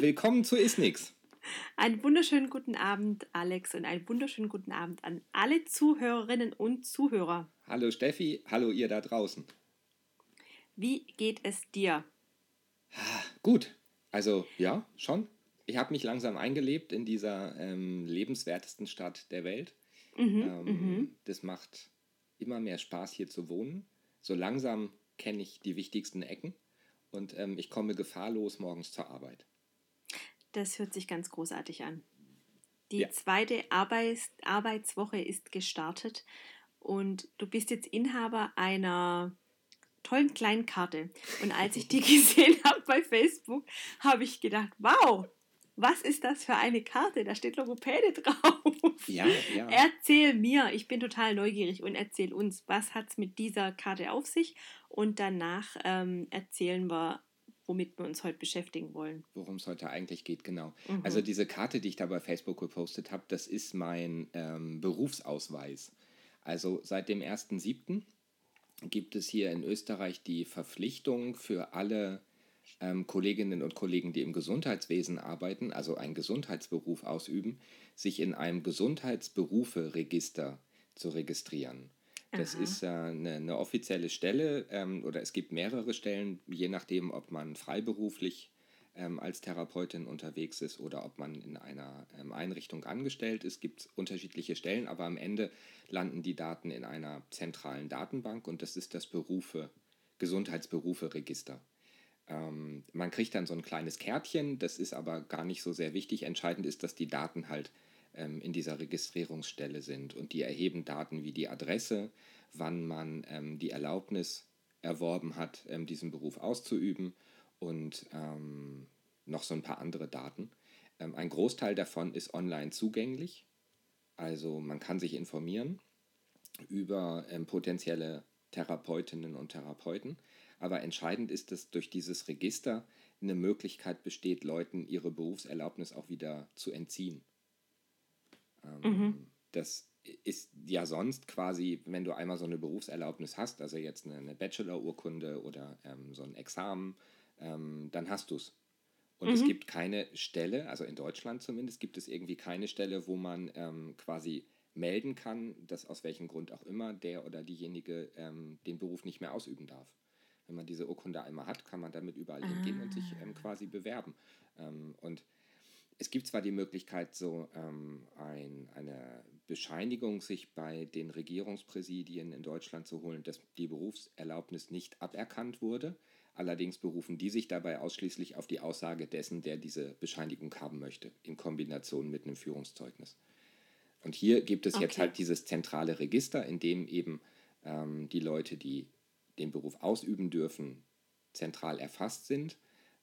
willkommen zu Isnix. Einen wunderschönen guten Abend, Alex, und einen wunderschönen guten Abend an alle Zuhörerinnen und Zuhörer. Hallo Steffi, hallo ihr da draußen. Wie geht es dir? Gut, also ja, schon. Ich habe mich langsam eingelebt in dieser ähm, lebenswertesten Stadt der Welt. Mhm, ähm, mhm. Das macht immer mehr Spaß, hier zu wohnen. So langsam kenne ich die wichtigsten Ecken und ähm, ich komme gefahrlos morgens zur Arbeit. Das hört sich ganz großartig an. Die ja. zweite Arbeits Arbeitswoche ist gestartet und du bist jetzt Inhaber einer tollen kleinen Karte. Und als ich die gesehen habe bei Facebook, habe ich gedacht, wow, was ist das für eine Karte? Da steht Logopäde drauf. Ja, ja. Erzähl mir, ich bin total neugierig und erzähl uns, was hat es mit dieser Karte auf sich? Und danach ähm, erzählen wir, womit wir uns heute beschäftigen wollen. Worum es heute eigentlich geht, genau. Mhm. Also diese Karte, die ich da bei Facebook gepostet habe, das ist mein ähm, Berufsausweis. Also seit dem 1.7. gibt es hier in Österreich die Verpflichtung für alle ähm, Kolleginnen und Kollegen, die im Gesundheitswesen arbeiten, also einen Gesundheitsberuf ausüben, sich in einem Gesundheitsberufe-Register zu registrieren. Das Aha. ist äh, eine, eine, offizielle Stelle ähm, oder es gibt mehrere Stellen, je nachdem, ob man freiberuflich ähm, als Therapeutin unterwegs ist oder ob man in einer ähm, Einrichtung angestellt ist. Es gibt unterschiedliche Stellen, aber am Ende landen die Daten in einer zentralen Datenbank und das ist das Berufe, Gesundheitsberufe-Register. Ähm, man kriegt dann so ein kleines Kärtchen, das ist aber gar nicht so sehr wichtig. Entscheidend ist, dass die Daten halt ähm, in dieser Registrierungsstelle sind und die erheben Daten wie die Adresse, wann man ähm, die Erlaubnis erworben hat, ähm, diesen Beruf auszuüben und ähm, noch so ein paar andere Daten. Ähm, ein Großteil davon ist online zugänglich, also man kann sich informieren über potenzielle Therapeutinnen und Therapeuten. Aber entscheidend ist, dass durch dieses Register eine Möglichkeit besteht, Leuten ihre Berufserlaubnis auch wieder zu entziehen. Ähm, mhm. Das ist ja sonst quasi, wenn du einmal so eine Berufserlaubnis hast, also jetzt eine, eine Bachelor-Urkunde oder ähm, so ein Examen, ähm, dann hast du es. Und mhm. es gibt keine Stelle, also in Deutschland zumindest, gibt es irgendwie keine Stelle, wo man ähm, quasi melden kann, dass aus welchem Grund auch immer der oder diejenige ähm, den Beruf nicht mehr ausüben darf. Wenn man diese Urkunde einmal hat, kann man damit überall ah. hingehen und sich ähm, ah. quasi bewerben. Ähm, und es gibt zwar die Möglichkeit, so ähm, ein, eine Bescheinigung sich bei den Regierungspräsidien in Deutschland zu holen, dass die Berufserlaubnis nicht aberkannt wurde. Allerdings berufen die sich dabei ausschließlich auf die Aussage dessen, der diese Bescheinigung haben möchte, in Kombination mit einem Führungszeugnis. Und hier gibt es okay. jetzt halt dieses zentrale Register, in dem eben ähm, die Leute, die den Beruf ausüben dürfen, zentral erfasst sind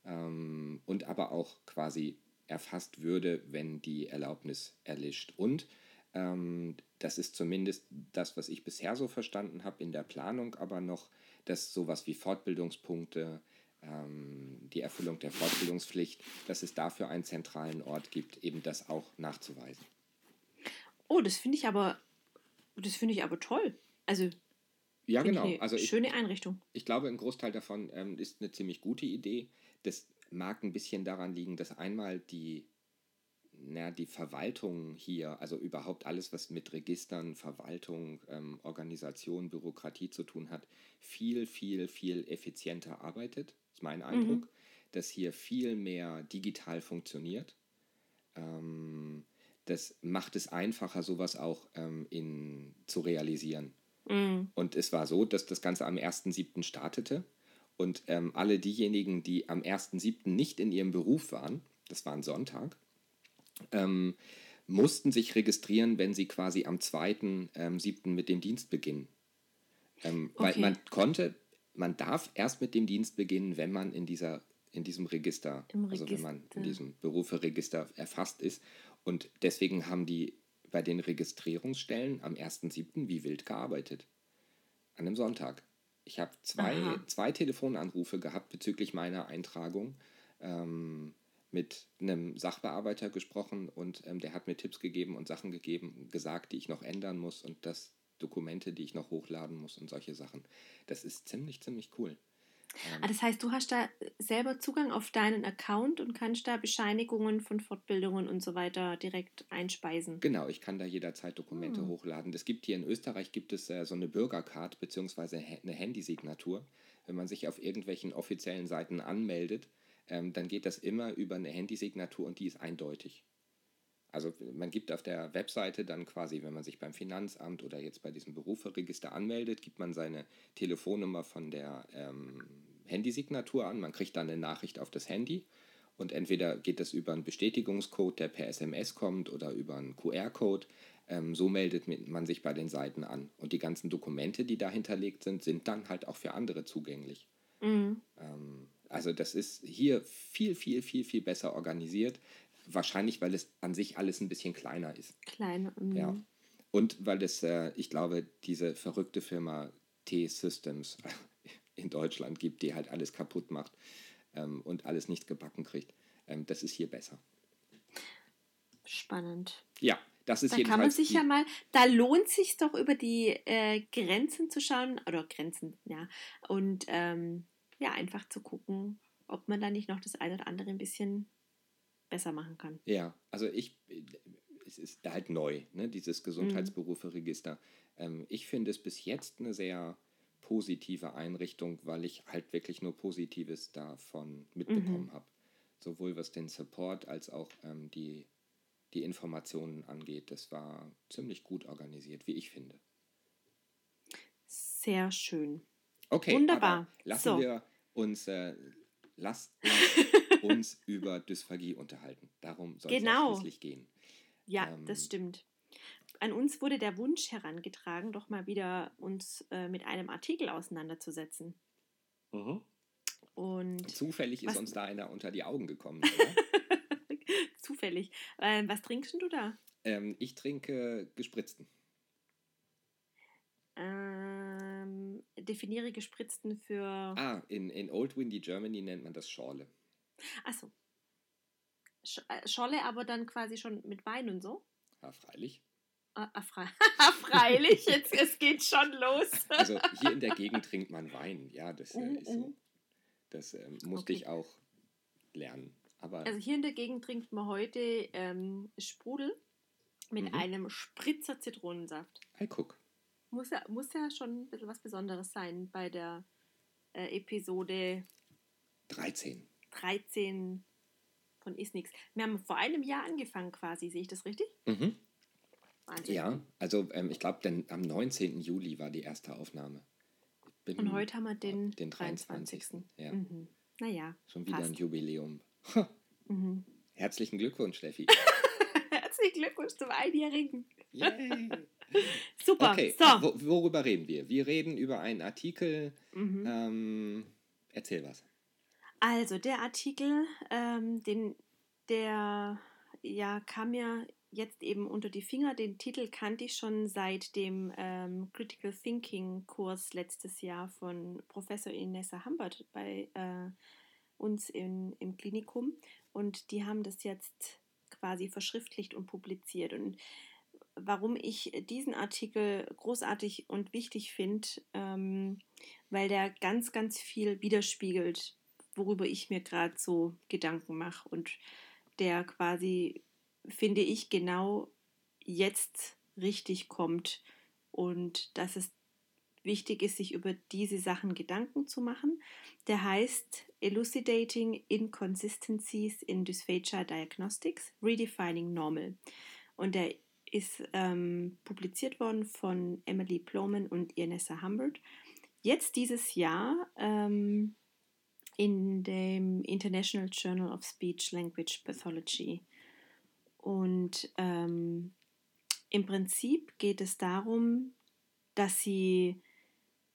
ähm, und aber auch quasi erfasst würde, wenn die Erlaubnis erlischt. Und ähm, das ist zumindest das, was ich bisher so verstanden habe in der Planung, aber noch, dass sowas wie Fortbildungspunkte, ähm, die Erfüllung der Fortbildungspflicht, dass es dafür einen zentralen Ort gibt, eben das auch nachzuweisen. Oh, das finde ich aber, das finde ich aber toll. Also ja, genau. Also ich, schöne Einrichtung. Ich glaube, ein Großteil davon ähm, ist eine ziemlich gute Idee. Das mag ein bisschen daran liegen, dass einmal die, na, die Verwaltung hier, also überhaupt alles, was mit Registern, Verwaltung, ähm, Organisation, Bürokratie zu tun hat, viel, viel, viel effizienter arbeitet. Das ist mein Eindruck, mhm. dass hier viel mehr digital funktioniert. Ähm, das macht es einfacher, sowas auch ähm, in, zu realisieren. Mhm. Und es war so, dass das Ganze am 1.7. startete und ähm, alle diejenigen, die am 1.7. nicht in ihrem Beruf waren, das war ein Sonntag, ähm, mussten sich registrieren, wenn sie quasi am 2.7. Ähm, mit dem Dienst beginnen. Ähm, okay. Weil man konnte, man darf erst mit dem Dienst beginnen, wenn man in dieser in diesem Register, Im also wenn man in diesem Beruferegister erfasst ist. Und deswegen haben die bei den Registrierungsstellen am 1.7. wie wild gearbeitet. An einem Sonntag. Ich habe zwei, zwei Telefonanrufe gehabt bezüglich meiner Eintragung. Ähm, mit einem Sachbearbeiter gesprochen und ähm, der hat mir Tipps gegeben und Sachen gegeben, gesagt, die ich noch ändern muss und das Dokumente, die ich noch hochladen muss und solche Sachen. Das ist ziemlich, ziemlich cool. Ähm, ah, das heißt, du hast da selber Zugang auf deinen Account und kannst da Bescheinigungen von Fortbildungen und so weiter direkt einspeisen. Genau, ich kann da jederzeit Dokumente Hm. hochladen. Es gibt hier in Österreich gibt es äh, so eine Bürgercard bzw. eine Handysignatur. Wenn man sich auf irgendwelchen offiziellen Seiten anmeldet, ähm, dann geht das immer über eine Handysignatur und die ist eindeutig. Also man gibt auf der Webseite dann quasi, wenn man sich beim Finanzamt oder jetzt bei diesem Beruferegister anmeldet, gibt man seine Telefonnummer von der ähm, Handysignatur an. Man kriegt dann eine Nachricht auf das Handy und entweder geht das über einen Bestätigungscode, der per SMS kommt oder über einen QR-Code. Ähm, so meldet man sich bei den Seiten an. Und die ganzen Dokumente, die da hinterlegt sind, sind dann halt auch für andere zugänglich. Mhm. Ähm, also das ist hier viel, viel, viel, viel besser organisiert. Wahrscheinlich, weil es an sich alles ein bisschen kleiner ist. Kleine. Mhm. Ja. Und weil es, äh, ich glaube, diese verrückte Firma T-Systems in Deutschland gibt, die halt alles kaputt macht ähm, und alles nicht gebacken kriegt. Ähm, das ist hier besser. Spannend. Ja, das ist Da jedenfalls kann man sich ja mal, da lohnt sich doch über die äh, Grenzen zu schauen, oder Grenzen, ja, und ähm, ja, einfach zu gucken, ob man da nicht noch das eine oder andere ein bisschen besser machen kann. Ja, also ich, es ist halt neu, ne, dieses Gesundheitsberufe-Register. Ähm, ich finde es bis jetzt eine sehr positive Einrichtung, weil ich halt wirklich nur Positives davon mitbekommen habe. Sowohl was den Support als auch ähm, die, die Informationen angeht. Das war ziemlich gut organisiert, wie ich finde. Sehr schön. Okay, Wunderbar. lassen So. wir uns, äh, lasst uns, über Dysphagie unterhalten. Darum soll es Genau. ja schließlich gehen. Ja, Ähm, das stimmt. An uns wurde der Wunsch herangetragen, doch mal wieder uns äh, mit einem Artikel auseinanderzusetzen. Und Zufällig ist uns da einer unter die Augen gekommen. Oder? zufällig. Ähm, was trinkst du da? ähm, ich trinke gespritzten. Ähm, definiere gespritzten für. Ah, in, in Old Windy Germany nennt man das Schorle. Achso. Sch äh, aber dann quasi schon mit Wein und so. Ja, freilich. Ah, ah, frei freilich, jetzt, es geht schon los. Also hier in der Gegend trinkt man Wein. Ja, das äh, Mhm, ist so. mhm. Das ähm, musste Okay. ich auch lernen. Aber Also hier in der Gegend trinkt man heute ähm, Sprudel mit Mhm. einem Spritzer Zitronensaft. hey, guck. Muss ja, muss ja schon ein bisschen was Besonderes sein bei der äh, Episode 13. 13 von Ist Nix. Wir haben vor einem Jahr angefangen quasi, sehe ich das richtig? Mhm. Wahnsinn. Ja, also ähm, ich glaube, am 19. Juli war die erste Aufnahme. Und heute haben wir den, den 23. 23. Ja, Mhm. Naja, schon wieder passt. ein Jubiläum. Mhm. Herzlichen Glückwunsch, Steffi. Herzlichen Glückwunsch zum Einjährigen. Yay. Super. Okay, So. wo, worüber reden wir? Wir reden über einen Artikel. Mhm. Ähm, erzähl was. Also der Artikel, ähm, den, der ja, kam mir jetzt eben unter die Finger. Den Titel kannte ich schon seit dem ähm, Critical Thinking Kurs letztes Jahr von Professor Inessa Hambert bei äh, uns in, im Klinikum. Und die haben das jetzt quasi verschriftlicht und publiziert. Und warum ich diesen Artikel großartig und wichtig finde, ähm, weil der ganz, ganz viel widerspiegelt, worüber ich mir gerade so Gedanken mache und der quasi, finde ich, genau jetzt richtig kommt und dass es wichtig ist, sich über diese Sachen Gedanken zu machen. Der heißt Elucidating Inconsistencies in Dysphagia Diagnostics, Redefining Normal. Und der ist ähm, publiziert worden von Emily Ploman und Ianessa Humbert. Jetzt dieses Jahr ähm, in dem International Journal of Speech Language Pathology. Und ähm, im Prinzip geht es darum, dass sie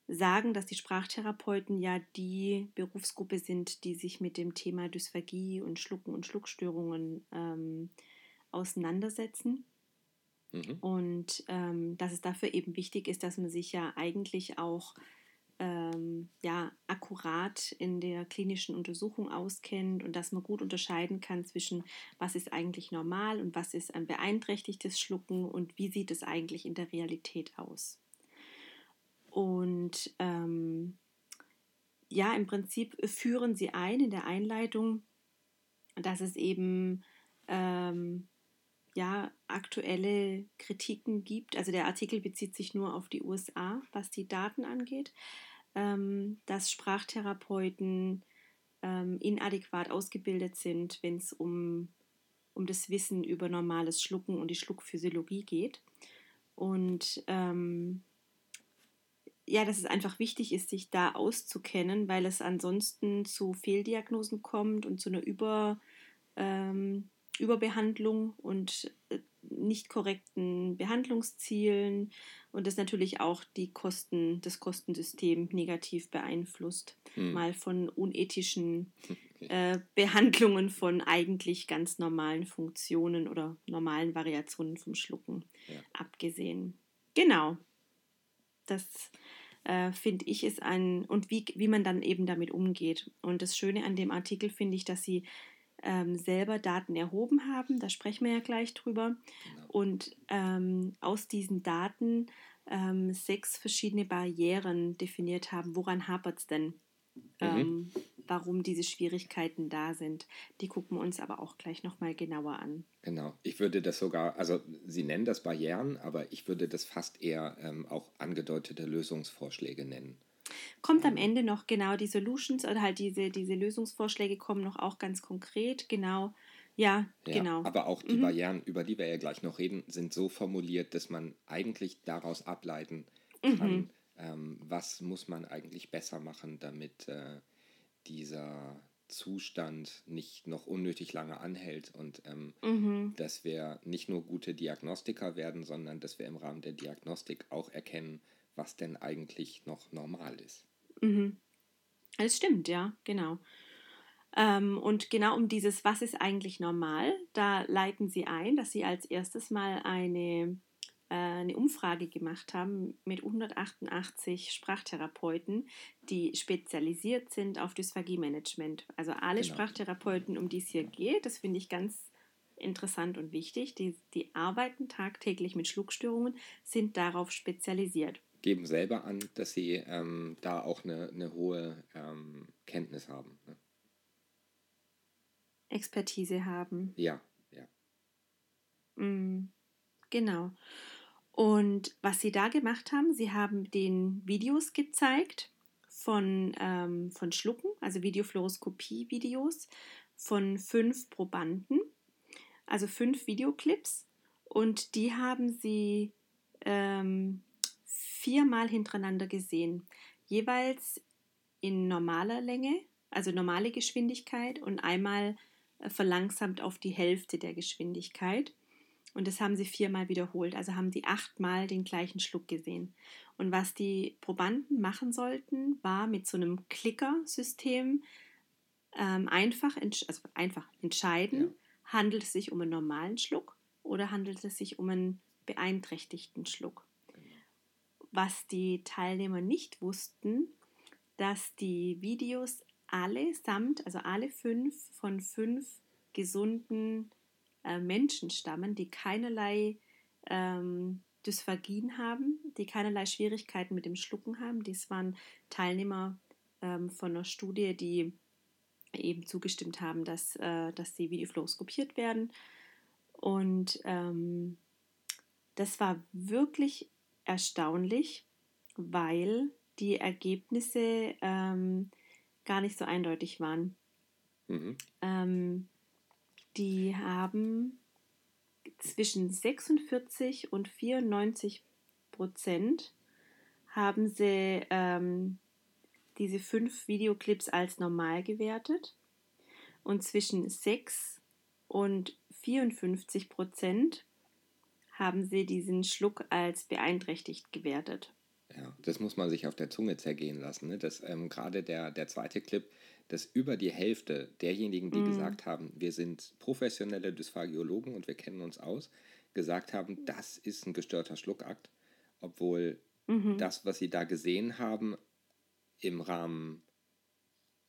sagen, dass die Sprachtherapeuten ja die Berufsgruppe sind, die sich mit dem Thema Dysphagie und Schlucken und Schluckstörungen ähm, auseinandersetzen. Mhm. Und ähm, dass es dafür eben wichtig ist, dass man sich ja eigentlich auch ähm, ja, akkurat in der klinischen Untersuchung auskennt und dass man gut unterscheiden kann zwischen, was ist eigentlich normal und was ist ein beeinträchtigtes Schlucken und wie sieht es eigentlich in der Realität aus. Und ähm, ja, im Prinzip führen sie ein in der Einleitung, dass es eben ähm, ja, aktuelle Kritiken gibt. Also der Artikel bezieht sich nur auf die USA, was die Daten angeht, ähm, dass Sprachtherapeuten ähm, inadäquat ausgebildet sind, wenn es um, um das Wissen über normales Schlucken und die Schluckphysiologie geht. Und ähm, ja, dass es einfach wichtig ist, sich da auszukennen, weil es ansonsten zu Fehldiagnosen kommt und zu einer Über, ähm, Überbehandlung und äh, nicht korrekten Behandlungszielen und das natürlich auch die Kosten, das Kostensystem negativ beeinflusst. Hm. Mal von unethischen äh, Behandlungen von eigentlich ganz normalen Funktionen oder normalen Variationen vom Schlucken ja. abgesehen. Genau. Das äh, finde ich ist ein, und wie, wie man dann eben damit umgeht. Und das Schöne an dem Artikel finde ich, dass sie ähm, selber Daten erhoben haben, da sprechen wir ja gleich drüber, genau. und ähm, aus diesen Daten ähm, sechs verschiedene Barrieren definiert haben. Woran hapert es denn? Mhm. Ähm, warum diese Schwierigkeiten da sind. Die gucken wir uns aber auch gleich nochmal genauer an. Genau, ich würde das sogar, also Sie nennen das Barrieren, aber ich würde das fast eher ähm, auch angedeutete Lösungsvorschläge nennen. Kommt am Ende noch genau die Solutions oder halt diese, diese Lösungsvorschläge kommen noch auch ganz konkret, genau. Ja, ja genau. Aber auch die mhm. Barrieren, über die wir ja gleich noch reden, sind so formuliert, dass man eigentlich daraus ableiten kann, mhm. ähm, was muss man eigentlich besser machen, damit äh, dieser Zustand nicht noch unnötig lange anhält und ähm, mhm. dass wir nicht nur gute Diagnostiker werden, sondern dass wir im Rahmen der Diagnostik auch erkennen, was denn eigentlich noch normal ist. Mhm. Das stimmt, ja, genau. Ähm, und genau um dieses, was ist eigentlich normal, da leiten Sie ein, dass Sie als erstes mal eine, äh, eine Umfrage gemacht haben mit 188 Sprachtherapeuten, die spezialisiert sind auf Dysphagie-Management. Also alle genau. Sprachtherapeuten, um die es hier geht, das finde ich ganz interessant und wichtig. Die, die arbeiten tagtäglich mit Schluckstörungen, sind darauf spezialisiert geben selber an, dass sie ähm, da auch eine, eine hohe ähm, Kenntnis haben. Ne? Expertise haben. Ja, ja. Mm, genau. Und was sie da gemacht haben, sie haben den Videos gezeigt von, ähm, von Schlucken, also Videofluoroskopie-Videos von fünf Probanden, also fünf Videoclips. Und die haben sie ähm, viermal hintereinander gesehen, jeweils in normaler Länge, also normale Geschwindigkeit und einmal äh, verlangsamt auf die Hälfte der Geschwindigkeit. Und das haben sie viermal wiederholt, also haben die achtmal den gleichen Schluck gesehen. Und was die Probanden machen sollten, war mit so einem Klicker-System ähm, einfach, also einfach entscheiden, ja. handelt es sich um einen normalen Schluck oder handelt es sich um einen beeinträchtigten Schluck was die Teilnehmer nicht wussten, dass die Videos allesamt, also alle fünf von fünf gesunden äh, Menschen stammen, die keinerlei ähm, Dysphagien haben, die keinerlei Schwierigkeiten mit dem Schlucken haben. Dies waren Teilnehmer ähm, von einer Studie, die eben zugestimmt haben, dass, äh, dass die Videofluoroskopiert werden. Und ähm, das war wirklich erstaunlich, weil die Ergebnisse ähm, gar nicht so eindeutig waren. Mhm. Ähm, die haben zwischen 46 und 94 Prozent haben sie ähm, diese fünf Videoclips als normal gewertet und zwischen 6 und 54 Prozent haben sie diesen Schluck als beeinträchtigt gewertet. Ja, das muss man sich auf der Zunge zergehen lassen. Ne? Ähm, gerade der, der zweite Clip, dass über die Hälfte derjenigen, die mm. gesagt haben, wir sind professionelle Dysphagiologen und wir kennen uns aus, gesagt haben, das ist ein gestörter Schluckakt, obwohl mhm. das, was sie da gesehen haben, im Rahmen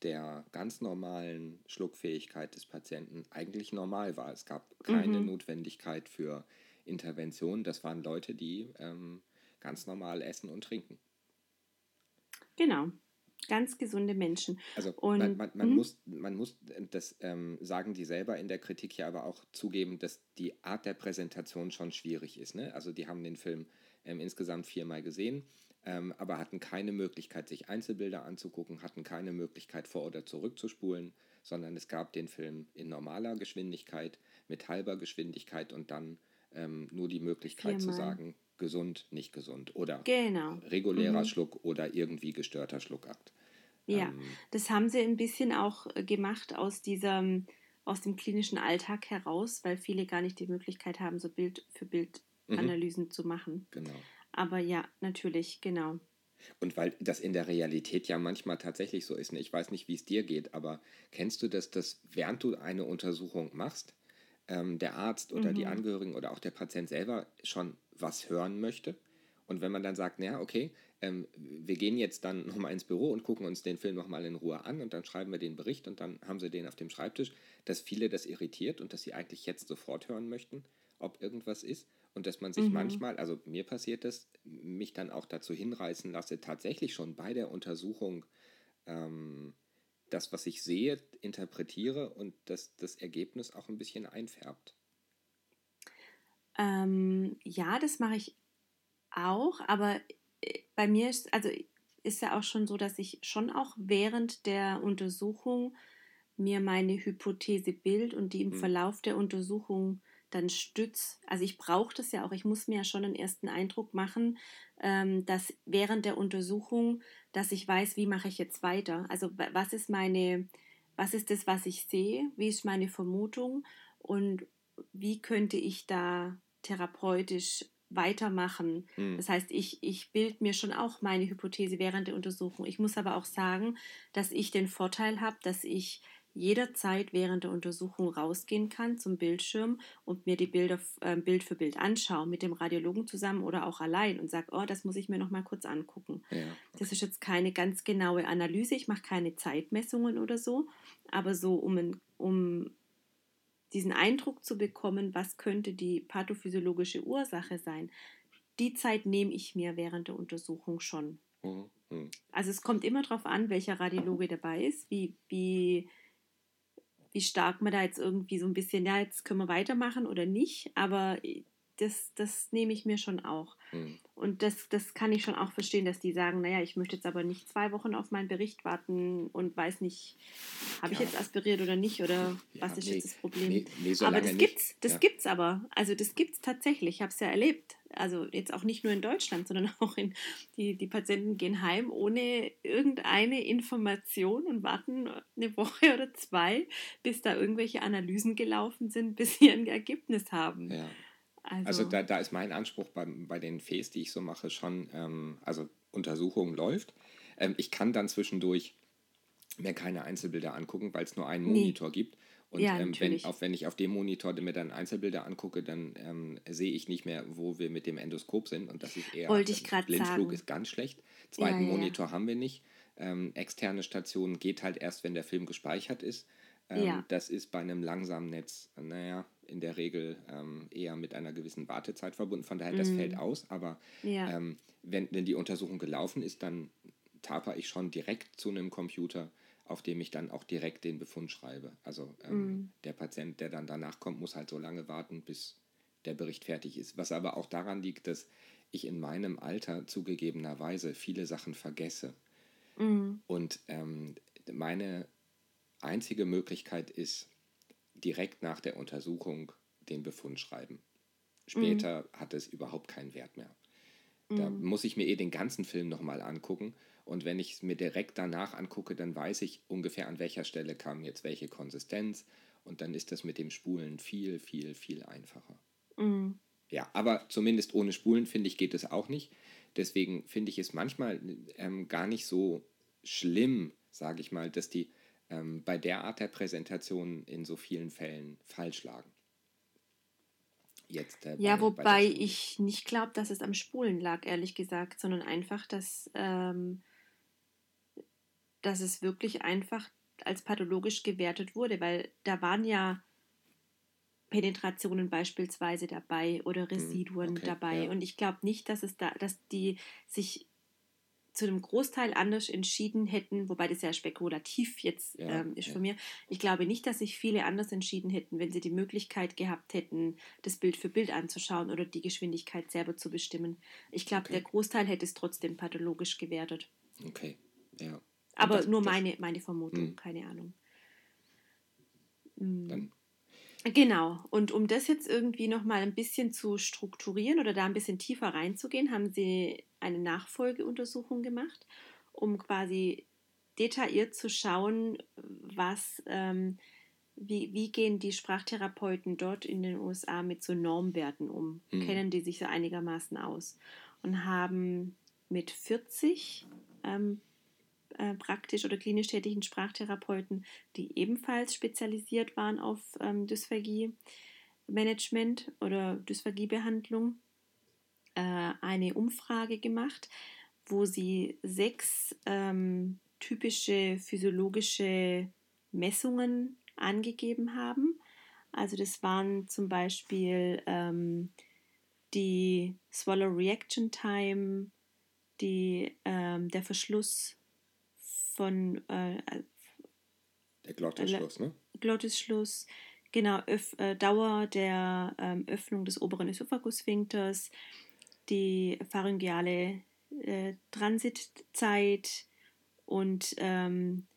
der ganz normalen Schluckfähigkeit des Patienten eigentlich normal war. Es gab keine mhm. Notwendigkeit für Intervention, das waren Leute, die ähm, ganz normal essen und trinken. Genau. Ganz gesunde Menschen. Also und, man, man, man hm? muss, man muss, das ähm, sagen die selber in der Kritik ja aber auch zugeben, dass die Art der Präsentation schon schwierig ist. Ne? Also die haben den Film ähm, insgesamt viermal gesehen, ähm, aber hatten keine Möglichkeit, sich Einzelbilder anzugucken, hatten keine Möglichkeit vor oder zurückzuspulen, sondern es gab den Film in normaler Geschwindigkeit, mit halber Geschwindigkeit und dann ähm, nur die Möglichkeit viermal. zu sagen, gesund, nicht gesund oder genau. regulärer mhm. Schluck oder irgendwie gestörter Schluckakt. Ja, ähm, das haben sie ein bisschen auch äh, gemacht aus diesem aus dem klinischen Alltag heraus, weil viele gar nicht die Möglichkeit haben, so Bild für Bild mhm. Analysen mhm. zu machen. Genau. Aber ja, natürlich, genau. Und weil das in der Realität ja manchmal tatsächlich so ist, ne? ich weiß nicht, wie es dir geht, aber kennst du das, dass während du eine Untersuchung machst, ähm, der Arzt oder mhm. die Angehörigen oder auch der Patient selber schon was hören möchte. Und wenn man dann sagt, naja, okay, ähm, wir gehen jetzt dann nochmal ins Büro und gucken uns den Film nochmal in Ruhe an und dann schreiben wir den Bericht und dann haben sie den auf dem Schreibtisch, dass viele das irritiert und dass sie eigentlich jetzt sofort hören möchten, ob irgendwas ist. Und dass man sich mhm. manchmal, also mir passiert das, mich dann auch dazu hinreißen lasse, tatsächlich schon bei der Untersuchung ähm, das, was ich sehe, interpretiere und dass das Ergebnis auch ein bisschen einfärbt. Ähm, ja, das mache ich auch, aber äh, bei mir ist, also ist ja auch schon so, dass ich schon auch während der Untersuchung mir meine Hypothese bild und die im hm. Verlauf der Untersuchung dann stütze. Also ich brauche das ja auch, ich muss mir ja schon einen ersten Eindruck machen, ähm, dass während der Untersuchung, dass ich weiß, wie mache ich jetzt weiter. Also was ist meine, was ist das, was ich sehe, wie ist meine Vermutung und wie könnte ich da therapeutisch weitermachen. Mhm. Das heißt, ich, ich bilde mir schon auch meine Hypothese während der Untersuchung. Ich muss aber auch sagen, dass ich den Vorteil habe, dass ich jederzeit während der Untersuchung rausgehen kann zum Bildschirm und mir die Bilder äh, Bild für Bild anschaue, mit dem Radiologen zusammen oder auch allein und sage, oh, das muss ich mir noch mal kurz angucken. Ja, okay. Das ist jetzt keine ganz genaue Analyse, ich mache keine Zeitmessungen oder so, aber so um, um diesen Eindruck zu bekommen, was könnte die pathophysiologische Ursache sein, die Zeit nehme ich mir während der Untersuchung schon. Mhm. mhm. Also es kommt immer darauf an, welcher Radiologe dabei ist, wie, wie, wie stark man da jetzt irgendwie so ein bisschen, ja, jetzt können wir weitermachen oder nicht, aber das, das nehme ich mir schon auch. Mhm. Und das, das kann ich schon auch verstehen, dass die sagen, naja, ich möchte jetzt aber nicht zwei Wochen auf meinen Bericht warten und weiß nicht, habe ja. ich jetzt aspiriert oder nicht oder ja, was ist nee, jetzt das Problem. Nee, nee, so aber das gibt es, das ja. gibt's aber. Also das gibt es tatsächlich. Ich habe es ja erlebt. Also jetzt auch nicht nur in Deutschland, sondern auch in die, die Patienten gehen heim ohne irgendeine Information und warten eine Woche oder zwei, bis da irgendwelche Analysen gelaufen sind, bis sie ein Ergebnis haben. Ja. Also, also da, da ist mein Anspruch bei, bei den Fes, die ich so mache, schon, ähm, also Untersuchung läuft. Ähm, ich kann dann zwischendurch mir keine Einzelbilder angucken, weil es nur einen Monitor nee. gibt. Und ja, ähm, wenn, auch wenn ich auf dem Monitor mir dann Einzelbilder angucke, dann ähm, sehe ich nicht mehr, wo wir mit dem Endoskop sind. Und das ist eher Wollte ich Blindflug sagen. ist ganz schlecht. Zweiten ja, ja. Monitor haben wir nicht. Ähm, externe Station geht halt erst, wenn der Film gespeichert ist. Ähm, ja. Das ist bei einem langsamen Netz, naja, in der Regel ähm, eher mit einer gewissen Wartezeit verbunden. Von daher, das mm. fällt aus. Aber ja. ähm, wenn, wenn die Untersuchung gelaufen ist, dann taper ich schon direkt zu einem Computer, auf dem ich dann auch direkt den Befund schreibe. Also ähm, mm. der Patient, der dann danach kommt, muss halt so lange warten, bis der Bericht fertig ist. Was aber auch daran liegt, dass ich in meinem Alter zugegebenerweise viele Sachen vergesse. Mm. Und ähm, meine einzige Möglichkeit ist, direkt nach der Untersuchung den Befund schreiben. Später mhm. hat es überhaupt keinen Wert mehr. Da mhm. muss ich mir eh den ganzen Film nochmal angucken. Und wenn ich es mir direkt danach angucke, dann weiß ich ungefähr, an welcher Stelle kam jetzt welche Konsistenz. Und dann ist das mit dem Spulen viel, viel, viel einfacher. Mhm. Ja, aber zumindest ohne Spulen, finde ich, geht es auch nicht. Deswegen finde ich es manchmal ähm, gar nicht so schlimm, sage ich mal, dass die ähm, bei der Art der Präsentation in so vielen Fällen falsch lagen. Jetzt, äh, ja, bei, wobei bei ich nicht glaube, dass es am Spulen lag, ehrlich gesagt, sondern einfach, dass, ähm, dass es wirklich einfach als pathologisch gewertet wurde, weil da waren ja Penetrationen beispielsweise dabei oder hm, Residuen okay, dabei. Ja. Und ich glaube nicht, dass es da, dass die sich zu einem Großteil anders entschieden hätten, wobei das ja spekulativ jetzt ja, ähm, ist ja. von mir. Ich glaube nicht, dass sich viele anders entschieden hätten, wenn sie die Möglichkeit gehabt hätten, das Bild für Bild anzuschauen oder die Geschwindigkeit selber zu bestimmen. Ich glaube, okay. der Großteil hätte es trotzdem pathologisch gewertet. Okay, ja. Aber das, nur das, meine, meine Vermutung, mh. Hm. keine Ahnung. Mhm. Dann Genau. Und um das jetzt irgendwie nochmal ein bisschen zu strukturieren oder da ein bisschen tiefer reinzugehen, haben sie eine Nachfolgeuntersuchung gemacht, um quasi detailliert zu schauen, was, ähm, wie, wie gehen die Sprachtherapeuten dort in den USA mit so Normwerten um? Mhm. Kennen die sich so einigermaßen aus? Und haben mit 40 ähm, äh, praktisch oder klinisch tätigen Sprachtherapeuten, die ebenfalls spezialisiert waren auf ähm, Dysphagie-Management oder Dysphagiebehandlung, äh, eine Umfrage gemacht, wo sie sechs ähm, typische physiologische Messungen angegeben haben. Also das waren zum Beispiel ähm, die Swallow Reaction Time, die, ähm, der Verschluss von äh, der Glottisschluss, ne? Glottisschluss, genau, Öff, äh, Dauer der ähm, Öffnung des oberen Ösophagussphinkters, die pharyngeale äh, Transitzeit und ähm,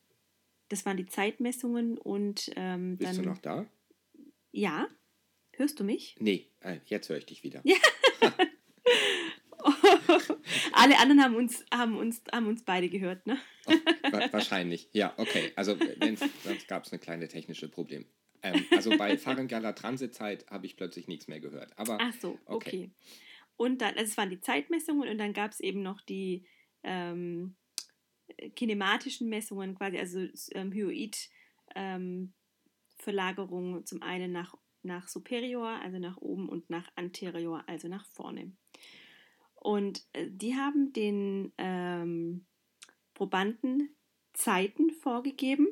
das waren die Zeitmessungen und ähm, Bist dann, du noch da? Ja. Hörst du mich? Nee, äh, jetzt höre ich dich wieder. Ja. Alle anderen haben uns, haben uns, haben uns beide gehört, ne? Oh, wahrscheinlich, ja, okay. Also sonst gab es eine kleine technische Problem. Ähm, also bei pharyngealer Transitzeit habe ich plötzlich nichts mehr gehört. Aber, Ach so, okay. okay. Und dann, also es waren die Zeitmessungen und dann gab es eben noch die ähm, kinematischen Messungen, quasi, also ähm, Hyoid. Ähm, zum einen nach, nach superior, also nach oben, und nach anterior, also nach vorne. Und äh, die haben den ähm, Probanden Zeiten vorgegeben.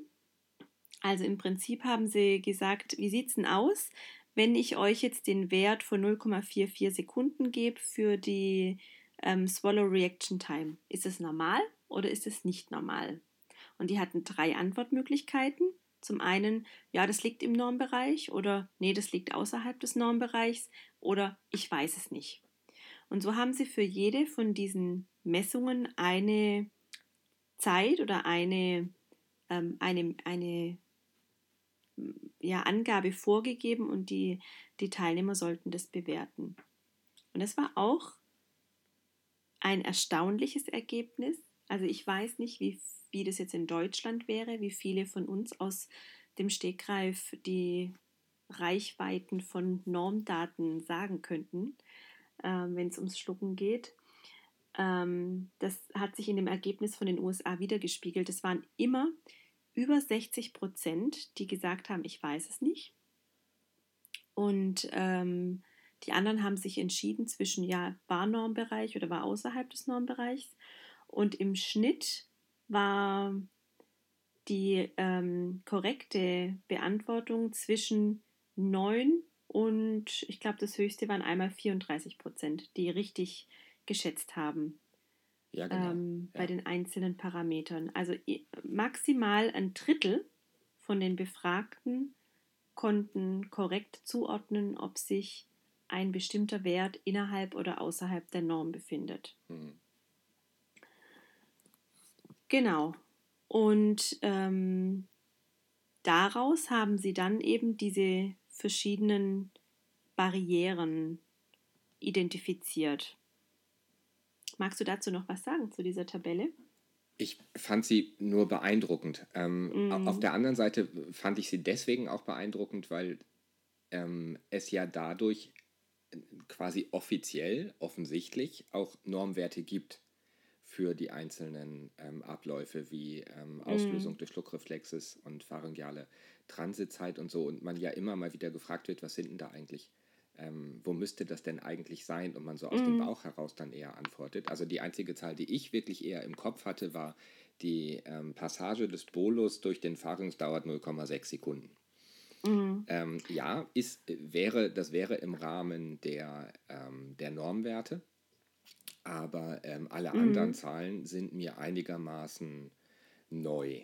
Also im Prinzip haben sie gesagt, wie sieht es denn aus, wenn ich euch jetzt den Wert von 0,44 Sekunden gebe für die ähm, Swallow Reaction Time. Ist es normal oder ist es nicht normal? Und die hatten drei Antwortmöglichkeiten. Zum einen, ja, das liegt im Normbereich oder nee, das liegt außerhalb des Normbereichs oder ich weiß es nicht. Und so haben sie für jede von diesen Messungen eine Zeit oder eine, ähm, eine, eine ja, Angabe vorgegeben und die, die Teilnehmer sollten das bewerten. Und das war auch ein erstaunliches Ergebnis. Also ich weiß nicht, wie, wie das jetzt in Deutschland wäre, wie viele von uns aus dem Stegreif die Reichweiten von Normdaten sagen könnten ähm, wenn es ums Schlucken geht. Ähm, das hat sich in dem Ergebnis von den USA wiedergespiegelt. Es waren immer über 60 Prozent, die gesagt haben, ich weiß es nicht. Und ähm, die anderen haben sich entschieden zwischen, ja, war Normbereich oder war außerhalb des Normbereichs. Und im Schnitt war die ähm, korrekte Beantwortung zwischen 9 und ich glaube, das höchste waren einmal 34 Prozent, die richtig geschätzt haben. Ja, genau. Ähm, ja. Bei den einzelnen Parametern. Also maximal ein Drittel von den Befragten konnten korrekt zuordnen, ob sich ein bestimmter Wert innerhalb oder außerhalb der Norm befindet. Mhm. Genau. Und ähm, daraus haben sie dann eben diese verschiedenen Barrieren identifiziert. Magst du dazu noch was sagen zu dieser Tabelle? Ich fand sie nur beeindruckend. Ähm, mm. Auf der anderen Seite fand ich sie deswegen auch beeindruckend, weil ähm, es ja dadurch quasi offiziell, offensichtlich auch Normwerte gibt für die einzelnen ähm, Abläufe wie ähm, Auslösung mm. des Schluckreflexes und pharyngeale Transitzeit und so und man ja immer mal wieder gefragt wird, was sind denn da eigentlich, ähm, wo müsste das denn eigentlich sein und man so aus mm. dem mhm. Bauch heraus dann eher antwortet. Also die einzige Zahl, die ich wirklich eher im Kopf hatte, war die ähm, Passage des Bolus durch den Pharynx dauert 0,6 Sekunden. Mhm. Ähm, ja, ist, wäre, das wäre im Rahmen der, ähm, der Normwerte. aber ähm, alle mhm. anderen Zahlen sind mir einigermaßen neu.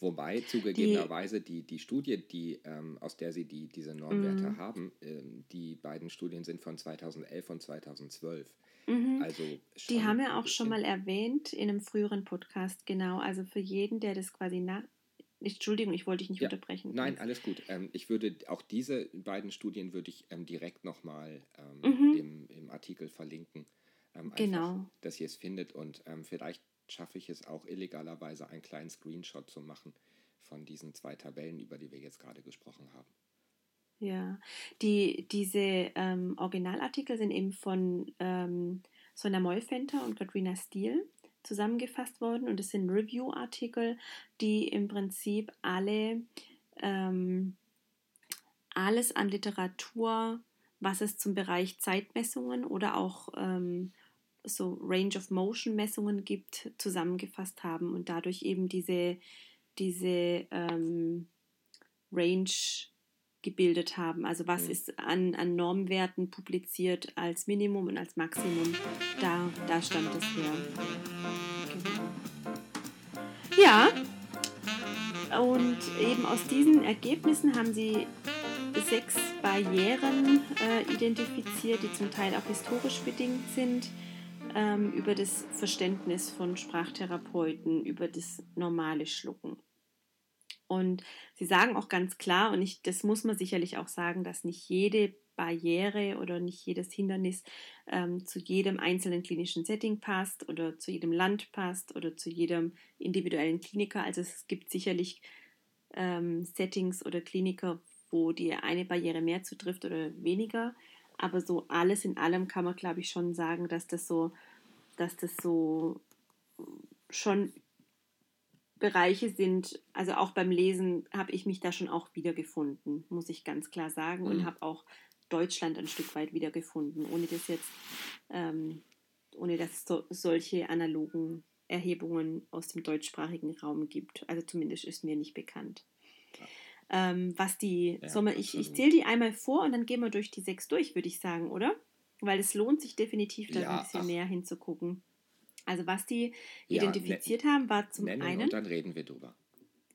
Wobei zugegebenerweise die, die Studie, die, ähm, aus der sie die, diese Normwerte mhm. haben, ähm, die beiden Studien sind von 2011 und 2012. Mhm. Also die haben wir auch schon mal erwähnt in einem früheren Podcast, genau. Also für jeden, der das quasi nach. Entschuldigung, ich wollte dich nicht ja, unterbrechen. Nein, alles gut. Ähm, ich würde auch diese beiden Studien würde ich ähm, direkt nochmal ähm, mhm. im, im Artikel verlinken. Ähm, genau. Einfach, dass ihr es findet und ähm, vielleicht schaffe ich es auch illegalerweise einen kleinen Screenshot zu machen von diesen zwei Tabellen, über die wir jetzt gerade gesprochen haben. Ja, die, diese ähm, Originalartikel sind eben von ähm, Sonja Mollfenter und Katrina Steele zusammengefasst worden und es sind Review-Artikel, die im Prinzip alle ähm, alles an Literatur, was es zum Bereich Zeitmessungen oder auch ähm, so Range of Motion Messungen gibt, zusammengefasst haben und dadurch eben diese, diese ähm, Range gebildet haben. Also was mhm. ist an, an Normwerten publiziert als Minimum und als Maximum. Da, da stammt es her. Genau. Ja, und eben aus diesen Ergebnissen haben sie sechs Barrieren äh, identifiziert, die zum Teil auch historisch bedingt sind ähm, über das Verständnis von Sprachtherapeuten, über das normale Schlucken. Und sie sagen auch ganz klar, und ich, das muss man sicherlich auch sagen, dass nicht jede Barriere oder nicht jedes Hindernis ähm, zu jedem einzelnen klinischen Setting passt oder zu jedem Land passt oder zu jedem individuellen Kliniker. Also es gibt sicherlich ähm, Settings oder Kliniker, wo die eine Barriere mehr zutrifft oder weniger. Aber so alles in allem kann man, glaube ich, schon sagen, dass das so, dass das so schon Bereiche sind, also auch beim Lesen habe ich mich da schon auch wiedergefunden, muss ich ganz klar sagen, mhm. und habe auch Deutschland ein Stück weit wiedergefunden, ohne dass jetzt, ähm, ohne dass es so, solche analogen Erhebungen aus dem deutschsprachigen Raum gibt. Also zumindest ist mir nicht bekannt. Ja. Ähm, was die, ja, Sommer, ich, ich zähle die einmal vor und dann gehen wir durch die sechs durch, würde ich sagen, oder? Weil es lohnt sich definitiv, da ja, ein bisschen ach. näher hinzugucken. Also was die ja, identifiziert haben, war zum nennen einen. Und dann reden wir drüber.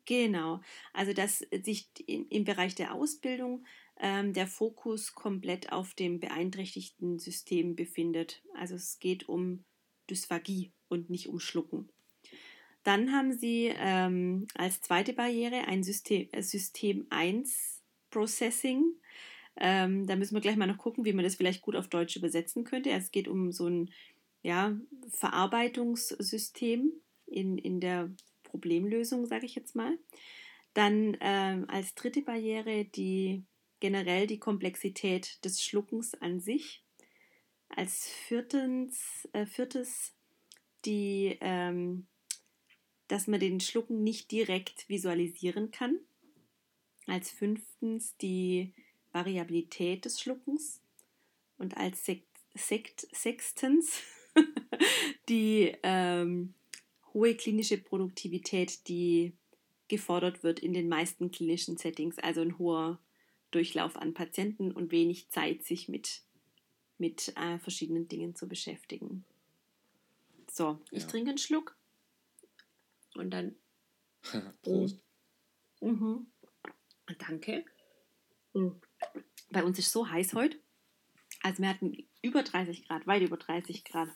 Genau. Also dass sich in, im Bereich der Ausbildung ähm, der Fokus komplett auf dem beeinträchtigten System befindet. Also es geht um Dysphagie und nicht um Schlucken. Dann haben sie ähm, als zweite Barriere ein System, äh, System 1 Processing. Ähm, da müssen wir gleich mal noch gucken, wie man das vielleicht gut auf Deutsch übersetzen könnte. Es geht um so ein ja, Verarbeitungssystem in, in der Problemlösung, sage ich jetzt mal. Dann ähm, als dritte Barriere die generell die Komplexität des Schluckens an sich. Als viertens, äh, viertes die ähm, dass man den Schlucken nicht direkt visualisieren kann. Als fünftens die Variabilität des Schluckens. Und als Sekt, Sekt, sechstens die ähm, hohe klinische Produktivität, die gefordert wird in den meisten klinischen Settings, also ein hoher Durchlauf an Patienten und wenig Zeit, sich mit, mit äh, verschiedenen Dingen zu beschäftigen. So, ich ja. trinke einen Schluck. Und dann. Prost. Mhm. Danke. Mhm. Bei uns ist so heiß heute. Also wir hatten über 30 Grad, weit über 30 Grad.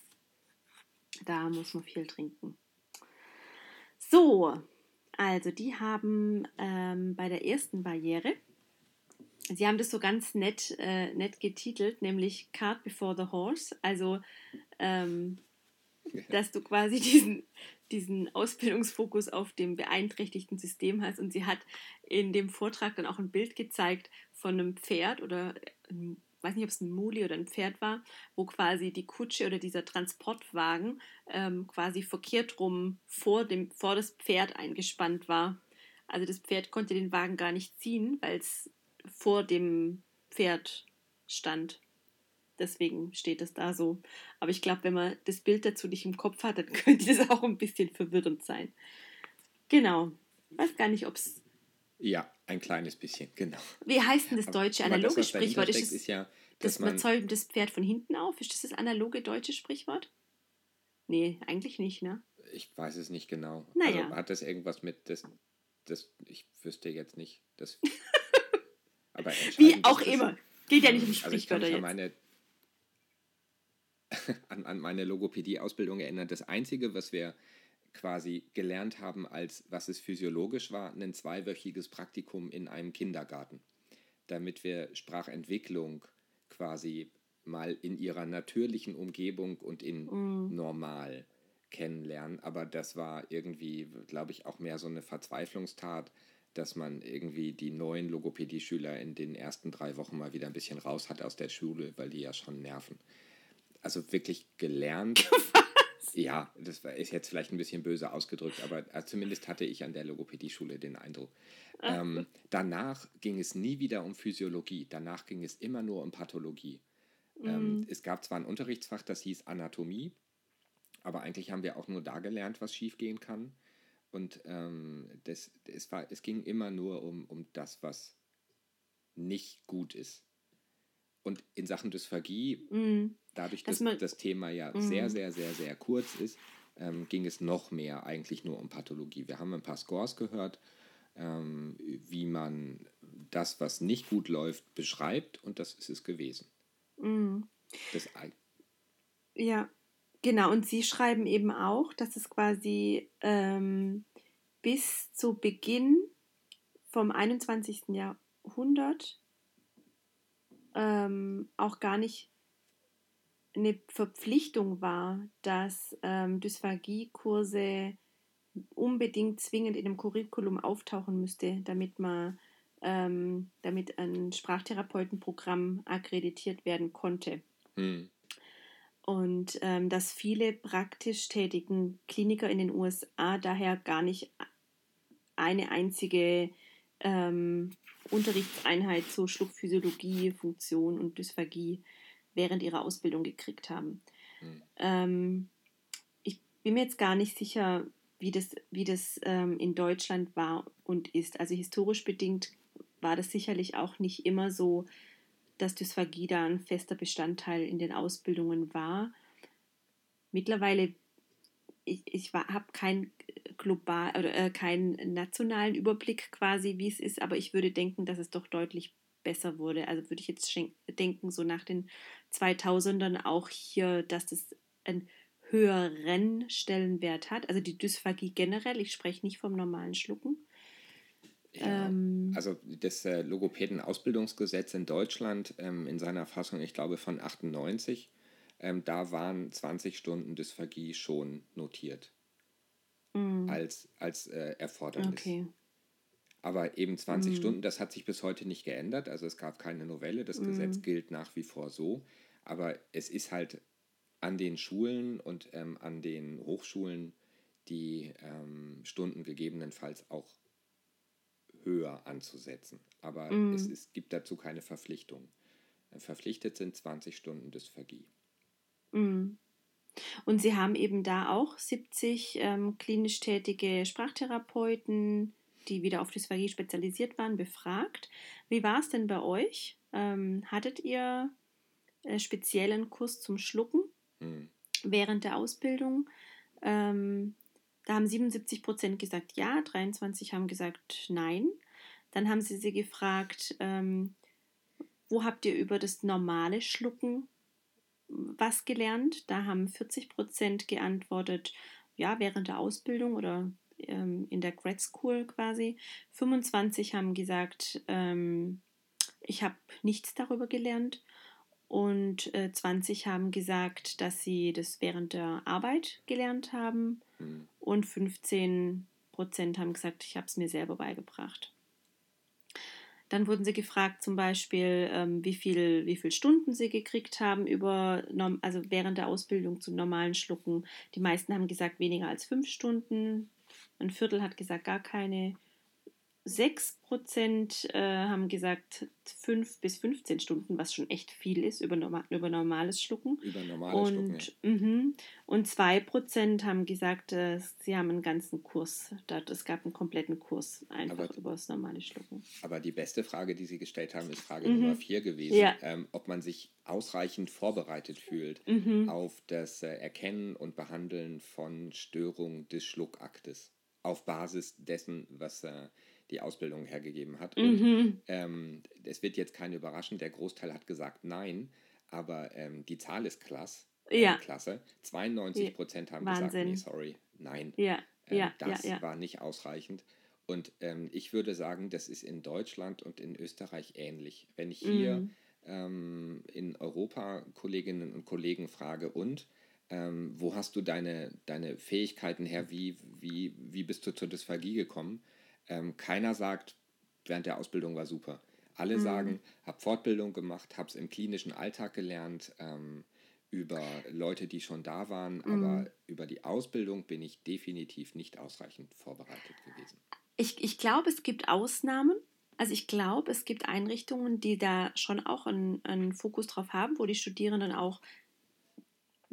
Da muss man viel trinken. So, also die haben ähm, bei der ersten Barriere, sie haben das so ganz nett, äh, nett getitelt, nämlich Card Before the Horse. Also, ähm, dass du quasi diesen, diesen Ausbildungsfokus auf dem beeinträchtigten System hast. Und sie hat in dem Vortrag dann auch ein Bild gezeigt von einem Pferd oder ich ähm, weiß nicht, ob es ein Muli oder ein Pferd war, wo quasi die Kutsche oder dieser Transportwagen ähm, quasi verkehrt rum vor, dem, vor das Pferd eingespannt war. Also das Pferd konnte den Wagen gar nicht ziehen, weil es vor dem Pferd stand. Deswegen steht es da so. Aber ich glaube, wenn man das Bild dazu nicht im Kopf hat, dann könnte das auch ein bisschen verwirrend sein. Genau. Ich weiß gar nicht, ob es. Ja, Ein kleines bisschen, genau. Wie heißt denn das deutsche aber, analoge aber das, Sprichwort? Ist, es, ist ja, das man zäumt das Pferd von hinten auf? Ist das das analoge deutsche Sprichwort? Nee, eigentlich nicht, ne? Ich weiß es nicht genau. Naja. Also hat das irgendwas mit das, das ich wüsste jetzt nicht. Das, aber Wie auch immer. Geht ja nicht um Sprichwörter also ich kann jetzt. Meine, an, an meine Logopädie-Ausbildung erinnern. Das Einzige, was wir quasi gelernt haben, als was es physiologisch war, ein zweiwöchiges Praktikum in einem Kindergarten, damit wir Sprachentwicklung quasi mal in ihrer natürlichen Umgebung und in mm. normal kennenlernen. Aber das war irgendwie, glaube ich, auch mehr so eine Verzweiflungstat, dass man irgendwie die neuen Logopädie-Schüler in den ersten drei Wochen mal wieder ein bisschen raus hat aus der Schule, weil die ja schon nerven. Also wirklich gelernt. ja, das ist jetzt vielleicht ein bisschen böse ausgedrückt, aber äh, zumindest hatte ich an der Logopädie-Schule den Eindruck. Ähm, danach ging es nie wieder um Physiologie, danach ging es immer nur um Pathologie. Ähm, mhm. Ähm, es gab zwar ein Unterrichtsfach, das hieß Anatomie, aber eigentlich haben wir auch nur da gelernt, was schiefgehen kann. Und ähm, das, es, war, es ging immer nur um, um das, was nicht gut ist. Und in Sachen Dysphagie, mm. dadurch, dass, dass das Thema ja mm. sehr, sehr, sehr, sehr kurz ist, ähm, ging es noch mehr eigentlich nur um Pathologie. Wir haben ein paar Scores gehört, ähm, wie man das, was nicht gut läuft, beschreibt und das ist es gewesen. Mm. Das, ja, genau. Und Sie schreiben eben auch, dass es quasi ähm, bis zu Beginn vom 21. Jahrhundert ähm, auch gar nicht eine Verpflichtung war, dass ähm, Dysphagie-Kurse unbedingt zwingend in dem Curriculum auftauchen müsste, damit man ähm, damit ein Sprachtherapeutenprogramm akkreditiert werden konnte. Hm. Und ähm, dass viele praktisch tätigen Kliniker in den USA daher gar nicht eine einzige ähm, Unterrichtseinheit zur Schluckphysiologie, Funktion und Dysphagie während ihrer Ausbildung gekriegt haben. Mhm. Ähm, ich bin mir jetzt gar nicht sicher, wie das, wie das ähm, in Deutschland war und ist. Also historisch bedingt war das sicherlich auch nicht immer so, dass Dysphagie da ein fester Bestandteil in den Ausbildungen war. Mittlerweile, ich, ich habe kein global oder äh, keinen nationalen Überblick quasi, wie es ist, aber ich würde denken, dass es doch deutlich besser wurde. Also würde ich jetzt denken, so nach den 2000ern auch hier, dass das einen höheren Stellenwert hat. Also die Dysphagie generell, ich spreche nicht vom normalen Schlucken. Ja, ähm, also das äh, Logopäden-Ausbildungsgesetz in Deutschland ähm, in seiner Fassung, ich glaube von 98, ähm, da waren 20 Stunden Dysphagie schon notiert mm. als, als äh, Erfordernis. Okay. Aber eben 20 mm. Stunden, das hat sich bis heute nicht geändert. Also es gab keine Novelle, das mm. Gesetz gilt nach wie vor so. Aber es ist halt an den Schulen und ähm, an den Hochschulen die ähm, Stunden gegebenenfalls auch höher anzusetzen. Aber mm. es, es, gibt dazu keine Verpflichtung. Verpflichtet sind 20 Stunden Dysphagie. Mm. Und Sie haben eben da auch 70 ähm, klinisch tätige Sprachtherapeuten, die wieder auf Dysphagie spezialisiert waren, befragt. Wie war es denn bei euch? Ähm, hattet ihr äh, speziellen Kurs zum Schlucken hm. während der Ausbildung? Ähm, da haben 77 Prozent gesagt ja, 23 haben gesagt nein. Dann haben sie sie gefragt, ähm, wo habt ihr über das normale Schlucken was gelernt. Da haben 40 Prozent geantwortet, ja, während der Ausbildung oder ähm, in der Grad School quasi. 25 haben gesagt, ähm, ich habe nichts darüber gelernt. Und äh, 20 haben gesagt, dass sie das während der Arbeit gelernt haben. Mhm. Und 15 Prozent haben gesagt, ich habe es mir selber beigebracht. Dann wurden sie gefragt, zum Beispiel, ähm, wie, viel, wie viele Stunden sie gekriegt haben über, also während der Ausbildung zum normalen Schlucken. Die meisten haben gesagt, weniger als fünf Stunden. Ein Viertel hat gesagt, gar keine. 6% äh, haben gesagt 5 bis 15 Stunden, was schon echt viel ist über, norma über normales Schlucken. Über normales und, Schlucken. Ja. Mhm, und 2% haben gesagt, äh, sie haben einen ganzen Kurs. Es gab einen kompletten Kurs einfach aber, über das normale Schlucken. Aber die beste Frage, die Sie gestellt haben, ist Frage mhm. Nummer 4 gewesen. Ja. Ähm, ob man sich ausreichend vorbereitet fühlt mhm. auf das äh, Erkennen und Behandeln von Störungen des Schluckaktes auf Basis dessen, was äh, die Ausbildung hergegeben hat. Mhm. Und ähm, es wird jetzt keine überraschen, der Großteil hat gesagt nein, aber ähm, die Zahl ist klasse. Äh, ja. klasse. 92 Prozent haben Wahnsinn. gesagt, nee, sorry, nein. Ja. Ähm, ja. Das ja, war nicht ausreichend. Und ähm, ich würde sagen, das ist in Deutschland und in Österreich ähnlich. Wenn ich hier mhm. Ähm, in Europa Kolleginnen und Kollegen frage und ähm, wo hast du deine, deine Fähigkeiten her, wie, wie, wie bist du zur Dysphagie gekommen, ähm, keiner sagt, während der Ausbildung war super. Alle mhm. sagen, habe Fortbildung gemacht, habe es im klinischen Alltag gelernt, ähm, über Leute, die schon da waren, mhm. aber über die Ausbildung bin ich definitiv nicht ausreichend vorbereitet gewesen. Ich, ich glaube, es gibt Ausnahmen. Also ich glaube, es gibt Einrichtungen, die da schon auch einen, einen Fokus drauf haben, wo die Studierenden auch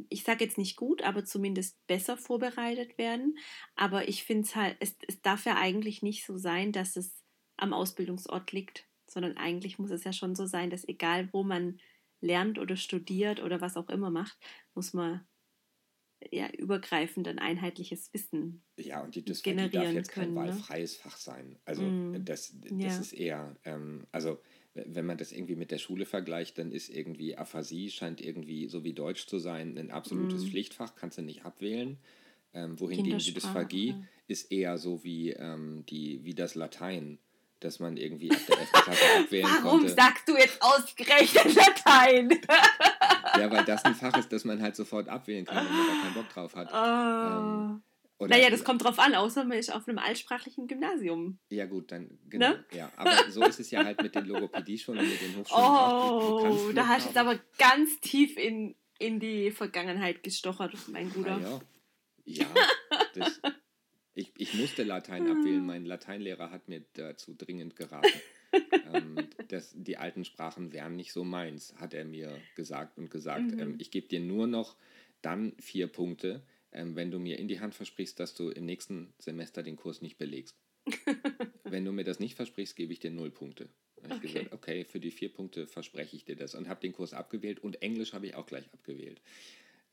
ich sage jetzt nicht gut, aber zumindest besser vorbereitet werden. Aber ich finde es halt, es, darf ja eigentlich nicht so sein, dass es am Ausbildungsort liegt, sondern eigentlich muss es ja schon so sein, dass egal wo man lernt oder studiert oder was auch immer macht, muss man ja übergreifend ein einheitliches Wissen ja, und die Dysphagie darf jetzt kein können, ne? wahlfreies ne? Fach sein. Also mm. das, das ja. ist eher, ähm, also wenn man das irgendwie mit der Schule vergleicht, dann ist irgendwie Aphasie, scheint irgendwie so wie Deutsch zu sein, ein absolutes mm. Pflichtfach, kannst du nicht abwählen. Ähm, wohingegen die Dysphagie ja. ist eher so wie, ähm, die, wie das Latein, dass man irgendwie ab der 11. Klasse abwählen Warum konnte. sagst du jetzt ausgerechnet Latein? ja, weil das ein Fach ist, das man halt sofort abwählen kann, wenn man da keinen Bock drauf hat. Oh. Ähm, oder naja, das kommt drauf an, außer man ist auf einem altsprachlichen Gymnasium. Ja, gut, dann, genau. Ne? Ja, aber so ist es ja halt mit den Logopädie-Schulen und mit den Hochschulen. Oh, da hast du jetzt aber ganz tief in, in die Vergangenheit gestochert, mein Bruder. Ah, ja, ja das, ich, ich musste Latein abwählen. Mein Lateinlehrer hat mir dazu dringend geraten. ähm, das, die alten Sprachen wären nicht so meins, hat er mir gesagt und gesagt. Mhm. Ähm, ich gebe dir nur noch dann vier Punkte wenn du mir in die Hand versprichst, dass du im nächsten Semester den Kurs nicht belegst. wenn du mir das nicht versprichst, gebe ich dir null Punkte. Da habe okay. ich gesagt, okay, für die vier Punkte verspreche ich dir das und habe den Kurs abgewählt und Englisch habe ich auch gleich abgewählt.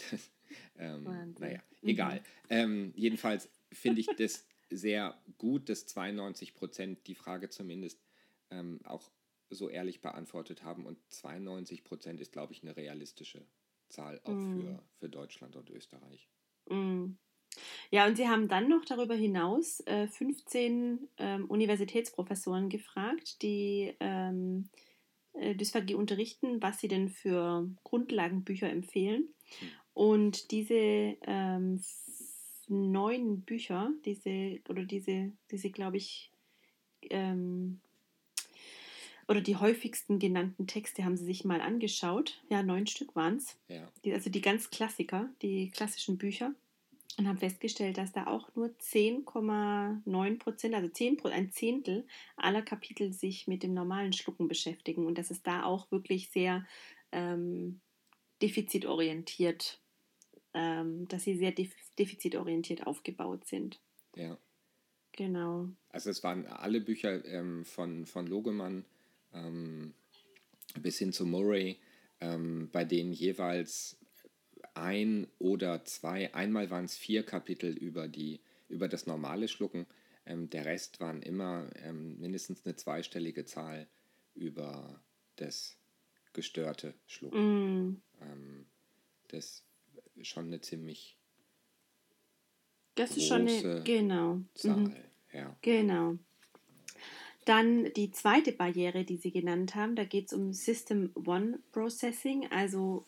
Das, ähm, naja, mhm. egal. Ähm, jedenfalls finde ich das sehr gut, dass 92 Prozent die Frage zumindest ähm, auch so ehrlich beantwortet haben und 92 Prozent ist, glaube ich, eine realistische Zahl auch mhm. für, für Deutschland und Österreich. Mm. Ja, und sie haben dann noch darüber hinaus äh, 15 ähm, Universitätsprofessoren gefragt, die ähm, äh, Dysphagie unterrichten, was sie denn für Grundlagenbücher empfehlen. Und diese ähm, neun Bücher, diese, oder diese, diese glaube ich, ähm, oder die häufigsten genannten Texte haben sie sich mal angeschaut. Ja, neun Stück waren es. Ja. also die ganz Klassiker, die klassischen Bücher. Und haben festgestellt, dass da auch nur 10,9 Prozent, also 10, ein Zehntel aller Kapitel sich mit dem normalen Schlucken beschäftigen. Und dass es da auch wirklich sehr ähm, defizitorientiert, ähm, dass sie sehr defizitorientiert aufgebaut sind. Ja. Genau. Also es waren alle Bücher ähm, von, von Logemann ähm, bis hin zu Murray, ähm, bei denen jeweils ein oder zwei, einmal waren es vier Kapitel über, die, über das normale Schlucken, ähm, der Rest waren immer ähm, mindestens eine zweistellige Zahl über das gestörte Schlucken. Mm. Ähm, das ist schon eine ziemlich das große ist schon eine, genau. Zahl. Mhm. Ja. Genau. Dann die zweite Barriere, die Sie genannt haben, da geht es um System One Processing, also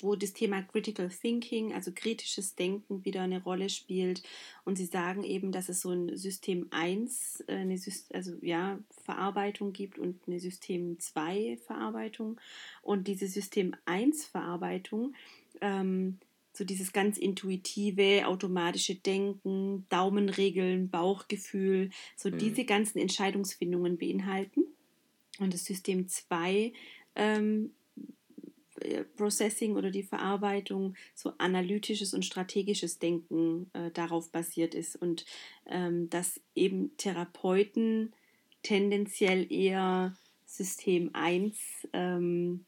wo das Thema Critical Thinking, also kritisches Denken, wieder eine Rolle spielt. Und Sie sagen eben, dass es so ein System 1, äh, eine also, ja, Verarbeitung gibt und eine System 2 Verarbeitung. Und diese System 1 Verarbeitung ähm, so dieses ganz intuitive, automatische Denken, Daumenregeln, Bauchgefühl, so mhm. diese ganzen Entscheidungsfindungen beinhalten. Und das System 2 ähm, äh, Processing oder die Verarbeitung so analytisches und strategisches Denken äh, darauf basiert ist und ähm, dass eben Therapeuten tendenziell eher System 1 ähm,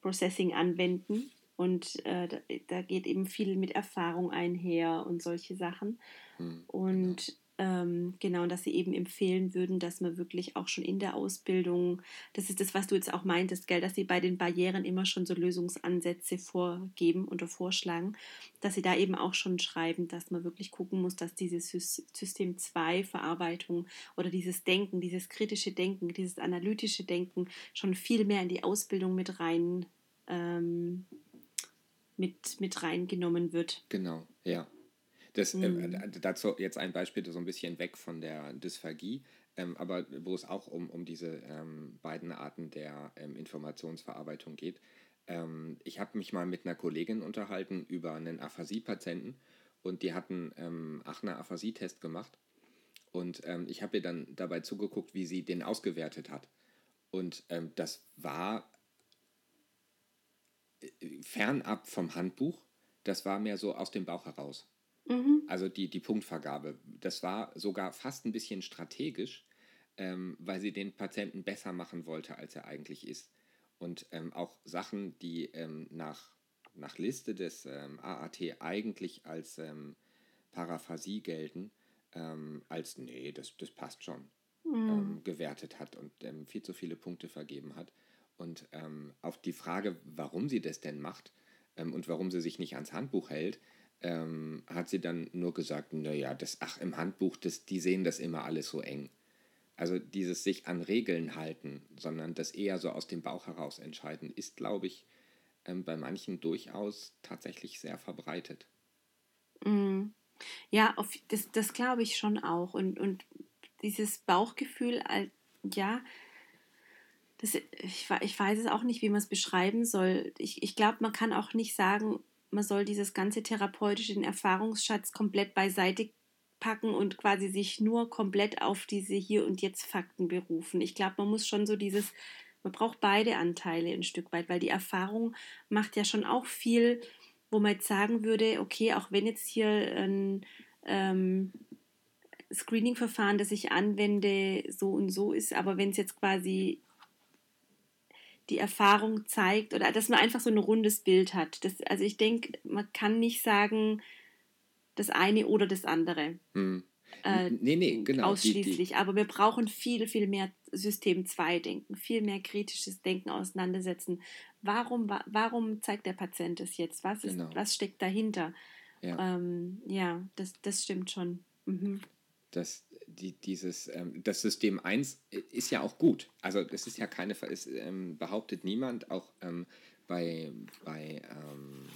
Processing anwenden und äh, da, da, geht eben viel mit Erfahrung einher und solche Sachen. Hm, und genau. Ähm, genau, dass sie eben empfehlen würden, dass man wirklich auch schon in der Ausbildung, das ist das, was du jetzt auch meintest, gell, dass sie bei den Barrieren immer schon so Lösungsansätze vorgeben oder vorschlagen, dass sie da eben auch schon schreiben, dass man wirklich gucken muss, dass dieses System 2 Verarbeitung oder dieses Denken, dieses kritische Denken, dieses analytische Denken schon viel mehr in die Ausbildung mit rein ähm, mit, mit reingenommen wird. Genau, ja. Das, äh, mhm. äh, dazu jetzt ein Beispiel, so ein bisschen weg von der Dysphagie, ähm, aber wo es auch um, um diese ähm, beiden Arten der ähm, Informationsverarbeitung geht. Ähm, ich habe mich mal mit einer Kollegin unterhalten über einen Aphasie-Patienten und die hatten ähm, auch einen Aphasie-Test gemacht und ähm, ich habe ihr dann dabei zugeguckt, wie sie den ausgewertet hat. Und das war fernab vom Handbuch, das war mehr so aus dem Bauch heraus. Mhm. Also die, die Punktvergabe. Das war sogar fast ein bisschen strategisch, ähm, weil sie den Patienten besser machen wollte, als er eigentlich ist. Und ähm, auch Sachen, die ähm, nach, nach Liste des ähm, AAT eigentlich als ähm, Paraphasie gelten, ähm, als nee, das, das passt schon, mhm. gewertet hat und viel zu viele Punkte vergeben hat. Und auf die Frage, warum sie das denn macht und warum sie sich nicht ans Handbuch hält, ähm, hat sie dann nur gesagt, naja, das, ach, im Handbuch, das, die sehen das immer alles so eng. Also dieses sich an Regeln halten, sondern das eher so aus dem Bauch heraus entscheiden, ist, glaube ich, ähm, bei manchen durchaus tatsächlich sehr verbreitet. Mm. Ja, auf, das, das glaube ich schon auch. Und, und dieses Bauchgefühl, ja, das, ich, ich weiß es auch nicht, wie man es beschreiben soll. Ich, ich glaube, man kann auch nicht sagen, man soll dieses ganze therapeutische den Erfahrungsschatz komplett beiseite packen und quasi sich nur komplett auf diese Hier- und Jetzt-Fakten berufen. Ich glaube, man muss schon so dieses, man braucht beide Anteile ein Stück weit, weil die Erfahrung macht ja schon auch viel, wo man jetzt sagen würde, okay, auch wenn jetzt hier ein ähm, Screening-Verfahren, das ich anwende, so und so ist, aber wenn es jetzt quasi die Erfahrung zeigt oder dass man einfach so ein rundes Bild hat. Das, also ich denke, man kann nicht sagen, das eine oder das andere. Hm. Äh, nee, nee, genau. Ausschließlich. Die, die. Aber wir brauchen viel, viel mehr System 2 Denken, viel mehr kritisches Denken auseinandersetzen. Warum, warum zeigt der Patient es jetzt? Was, ist, genau. was steckt dahinter? Ja, ähm, ja das, das stimmt schon. Mhm. Das, die, dieses, ähm, das System 1 ist ja auch gut. Also das ist ja keine, es ähm, behauptet niemand, auch ähm, bei, bei ähm,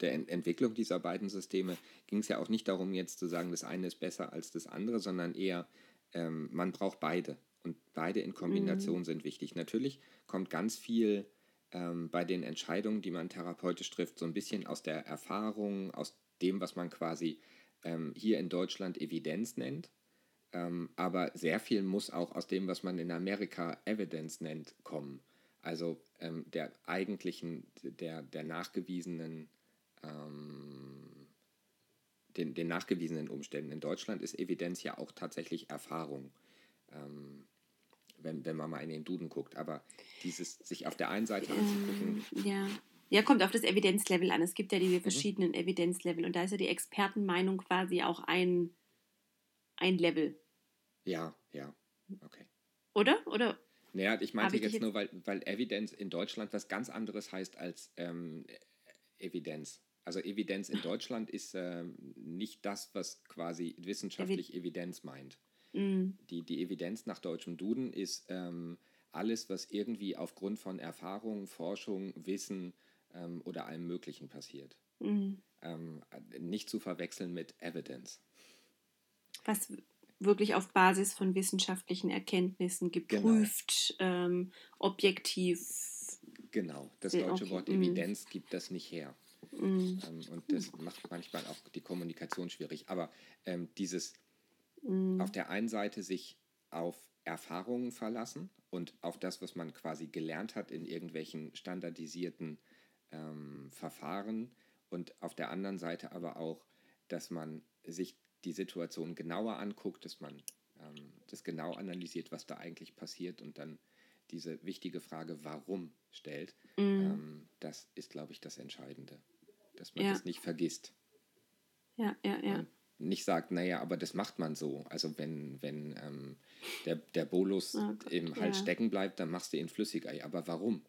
der Ent Entwicklung dieser beiden Systeme ging es ja auch nicht darum, jetzt zu sagen, das eine ist besser als das andere, sondern eher, ähm, man braucht beide. Und beide in Kombination mhm. sind wichtig. Natürlich kommt ganz viel ähm, bei den Entscheidungen, die man therapeutisch trifft, so ein bisschen aus der Erfahrung, aus dem, was man quasi hier in Deutschland Evidenz nennt. Ähm, aber sehr viel muss auch aus dem, was man in Amerika Evidence nennt, kommen. Also ähm, der eigentlichen, der, der nachgewiesenen, ähm, den, den nachgewiesenen Umständen. In Deutschland ist Evidenz ja auch tatsächlich Erfahrung, ähm, wenn, wenn man mal in den Duden guckt. Aber dieses sich auf der einen Seite anzugucken. Ja. Ja, kommt auf das Evidenzlevel an. Es gibt ja diese mhm. verschiedenen mhm. Evidenzlevel und da ist ja die Expertenmeinung quasi auch ein, ein Level. Ja, ja, okay. Oder? Oder? Naja, ich meinte ich jetzt, jetzt, nur, weil, weil Evidenz in Deutschland was ganz anderes heißt als ähm, Evidenz. Also Evidenz in Deutschland ist ähm, nicht das, was quasi wissenschaftlich Evi Evidenz meint. Mm. Die, die Evidenz nach deutschem Duden ist ähm, alles, was irgendwie aufgrund von Erfahrung, Forschung, Wissen ähm, oder allem Möglichen passiert. Mm. nicht zu verwechseln mit Evidence. Was, wirklich auf Basis von wissenschaftlichen Erkenntnissen geprüft, genau. ähm, objektiv. Genau, das deutsche okay. Wort mhm. Evidenz gibt das nicht her. Ähm, und das macht manchmal auch die Kommunikation schwierig. Aber ähm, dieses mhm. auf der einen Seite sich auf Erfahrungen verlassen und auf das, was man quasi gelernt hat in irgendwelchen standardisierten ähm, Verfahren und auf der anderen Seite aber auch, dass man sich die Situation genauer anguckt, dass man ähm, das genau analysiert, was da eigentlich passiert und dann diese wichtige Frage, warum stellt. Mhm. Ähm, das ist, glaube ich, das Entscheidende, dass man ja. das nicht vergisst. Ja, ja, ja. Und nicht sagt, naja, aber das macht man so. Also wenn, wenn ähm, der, der Bolus oh Gott, im Hals ja. stecken bleibt, dann machst du ihn flüssiger. Aber warum?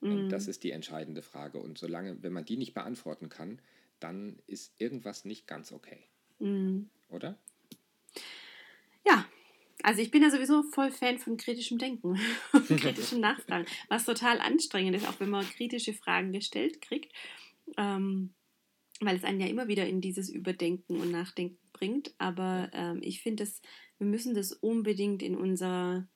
Mhm. Das ist die entscheidende Frage. Und solange, wenn man die nicht beantworten kann, dann ist irgendwas nicht ganz okay. Mhm. Oder? Ja, also ich bin ja sowieso voll Fan von kritischem Denken und kritischem Nachfragen, was total anstrengend ist, auch wenn man kritische Fragen gestellt kriegt, ähm, weil es einen ja immer wieder in dieses Überdenken und Nachdenken bringt. Aber ähm, ich finde, wir müssen das unbedingt in unser,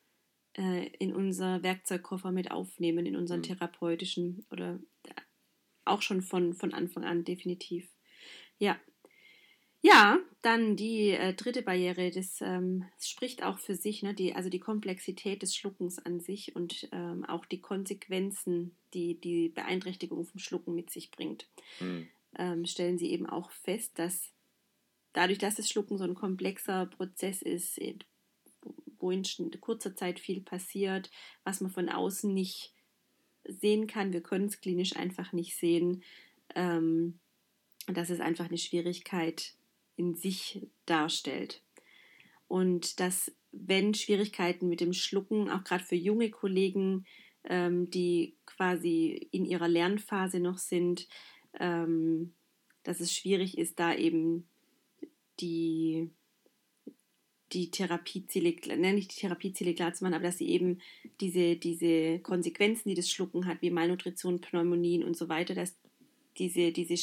äh, in unser Werkzeugkoffer mit aufnehmen, in unseren mhm. therapeutischen oder auch schon von, von Anfang an definitiv. Ja, ja, dann die äh, dritte Barriere, das, ähm, das, spricht auch für sich, ne? die, also die Komplexität des Schluckens an sich und ähm, auch die Konsequenzen, die die Beeinträchtigung vom Schlucken mit sich bringt. Mhm. Ähm, stellen sie eben auch fest, dass dadurch, dass das Schlucken so ein komplexer Prozess ist, äh, wo in kurzer Zeit viel passiert, was man von außen nicht sehen kann, wir können es klinisch einfach nicht sehen, ähm, das ist einfach eine Schwierigkeit in sich darstellt. Und dass, wenn Schwierigkeiten mit dem Schlucken, auch gerade für junge Kollegen, ähm, die quasi in ihrer Lernphase noch sind, ähm, dass es schwierig ist, da eben die, die Therapieziele, nenne ich die Therapieziele klar zu machen, aber dass sie eben diese, diese Konsequenzen, die das Schlucken hat, wie Malnutrition, Pneumonien und so weiter, dass diese, diese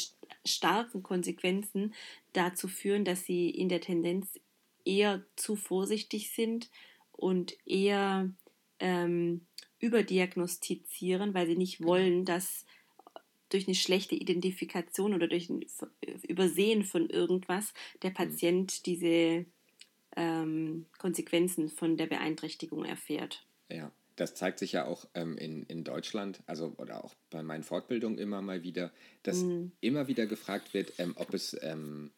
starken Konsequenzen dazu führen, dass sie in der Tendenz eher zu vorsichtig sind und eher ähm, überdiagnostizieren, weil sie nicht genau. wollen, dass durch eine schlechte Identifikation oder durch ein Übersehen von irgendwas der mhm. Patient diese ähm, Konsequenzen von der Beeinträchtigung erfährt. Ja das zeigt sich ja auch ähm, in, in Deutschland, also oder auch bei meinen Fortbildungen immer mal wieder, dass mhm. immer wieder gefragt wird, ähm, ob es ähm,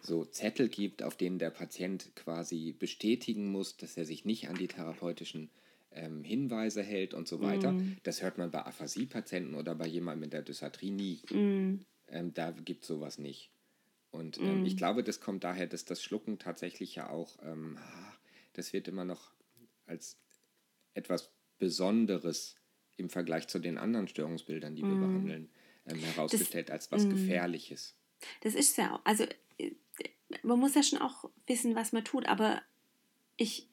so Zettel gibt, auf denen der Patient quasi bestätigen muss, dass er sich nicht an die therapeutischen ähm, Hinweise hält und so weiter. Mhm. Das hört man bei Aphasie-Patienten oder bei jemandem mit der Dysarthrie nie. Mhm. Ähm, da gibt es sowas nicht. Und ähm, ich mhm. glaube, das kommt daher, dass das Schlucken tatsächlich ja auch, das wird immer noch als etwas Besonderes im Vergleich zu den anderen Störungsbildern, die wir mm. behandeln, ähm, herausgestellt das, als was mm. Gefährliches. Das ist ja auch, also äh, man muss ja schon auch wissen, was man tut, aber ich,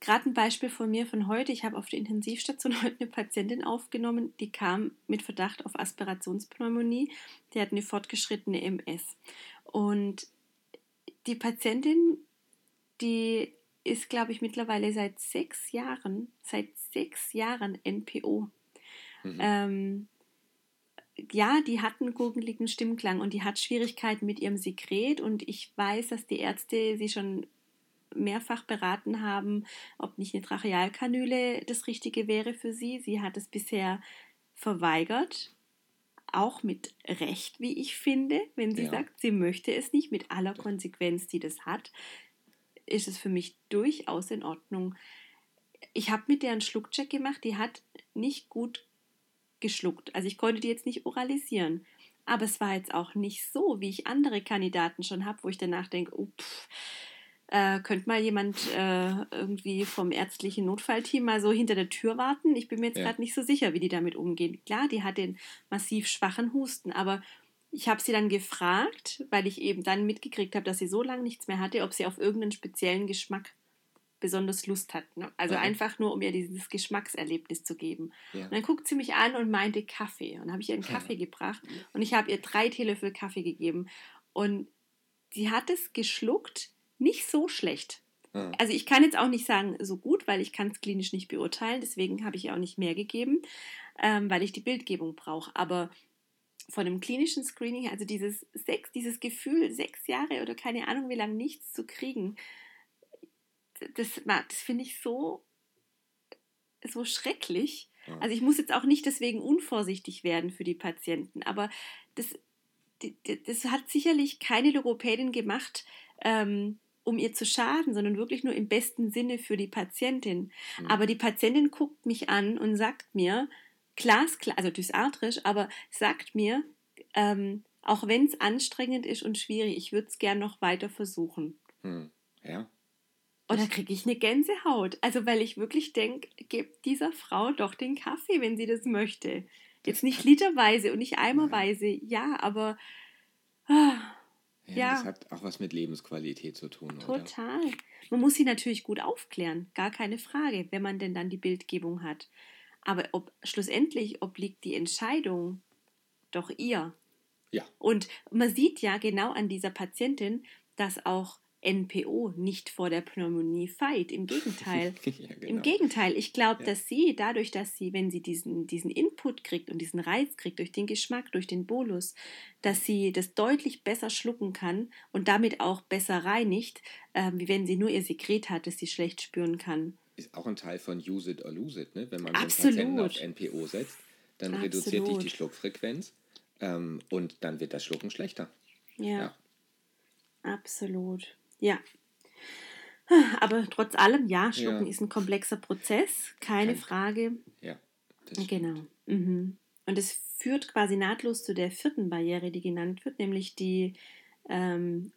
gerade ein Beispiel von mir von heute, ich habe auf der Intensivstation heute eine Patientin aufgenommen, die kam mit Verdacht auf Aspirationspneumonie, die hat eine fortgeschrittene MS. Und die Patientin, die ist, glaube ich, mittlerweile seit sechs Jahren, seit sechs Jahren NPO. Mhm. Ähm, ja, die hat einen gurgeligen Stimmklang und die hat Schwierigkeiten mit ihrem Sekret und ich weiß, dass die Ärzte sie schon mehrfach beraten haben, ob nicht eine Trachealkanüle das Richtige wäre für sie. Sie hat es bisher verweigert, auch mit Recht, wie ich finde, wenn sie ja. sagt, sie möchte es nicht, mit aller Konsequenz, die das hat ist es für mich durchaus in Ordnung. Ich habe mit der einen Schluckcheck gemacht, die hat nicht gut geschluckt. Also ich konnte die jetzt nicht oralisieren. Aber es war jetzt auch nicht so, wie ich andere Kandidaten schon habe, wo ich danach denke, oh, äh, könnte mal jemand äh, irgendwie vom ärztlichen Notfallteam mal so hinter der Tür warten? Ich bin mir jetzt ja. gerade nicht so sicher, wie die damit umgehen. Klar, die hat den massiv schwachen Husten, aber ich habe sie dann gefragt, weil ich eben dann mitgekriegt habe, dass sie so lange nichts mehr hatte, ob sie auf irgendeinen speziellen Geschmack besonders Lust hat. Ne? Also ja. einfach nur, um ihr dieses Geschmackserlebnis zu geben. Ja. Und dann guckt sie mich an und meinte Kaffee. Und dann habe ich ihr einen Kaffee ja. gebracht und ich habe ihr drei Teelöffel Kaffee gegeben. Und sie hat es geschluckt, nicht so schlecht. Also ich kann jetzt auch nicht sagen, so gut, weil ich kann es klinisch nicht beurteilen. Deswegen habe ich ihr auch nicht mehr gegeben, ähm, weil ich die Bildgebung brauche. Aber von einem klinischen Screening, also dieses sechs, dieses Gefühl, sechs Jahre oder keine Ahnung wie lange nichts zu kriegen, das, das finde ich so, so schrecklich. Also ich muss jetzt auch nicht deswegen unvorsichtig werden für die Patienten, aber das, das hat sicherlich keine Logopädin gemacht, ähm, um ihr zu schaden, sondern wirklich nur im besten Sinne für die Patientin. Mhm. Aber die Patientin guckt mich an und sagt mir, glasklar, also dysartrisch, aber sagt mir, ähm, auch wenn es anstrengend ist und schwierig, ich würde es gern noch weiter versuchen. Hm. Ja. Und da kriege ich eine Gänsehaut. Also, weil ich wirklich denke, gebt dieser Frau doch den Kaffee, wenn sie das möchte. Jetzt nicht literweise und nicht eimerweise, ja, aber. Ah, ja, ja, Das hat auch was mit Lebensqualität zu tun. Total. Oder? Man muss sie natürlich gut aufklären, gar keine Frage, wenn man denn dann die Bildgebung hat. Aber ob, schlussendlich obliegt die Entscheidung doch ihr. Ja. Und man sieht ja genau an dieser Patientin, dass auch NPO nicht vor der Pneumonie feit. Im Gegenteil. ja, genau. Im Gegenteil. Ich glaube, ja. dass sie dadurch, dass sie, wenn sie diesen, diesen Input kriegt und diesen Reiz kriegt durch den Geschmack, durch den Bolus, dass sie das deutlich besser schlucken kann und damit auch besser reinigt, äh, wie wenn sie nur ihr Sekret hat, das sie schlecht spüren kann ist auch ein Teil von Use it or lose it. Ne? Wenn man Absolut. den Patienten auf NPO setzt, dann Absolut. reduziert sich die Schluckfrequenz ähm, und dann wird das Schlucken schlechter. Ja. ja. Absolut. Ja. Aber trotz allem, ja, Schlucken ja. ist ein komplexer Prozess, keine Kein, Frage. Ja. genau. Mhm. Und es führt quasi nahtlos zu der vierten Barriere, die genannt wird, nämlich die ähm,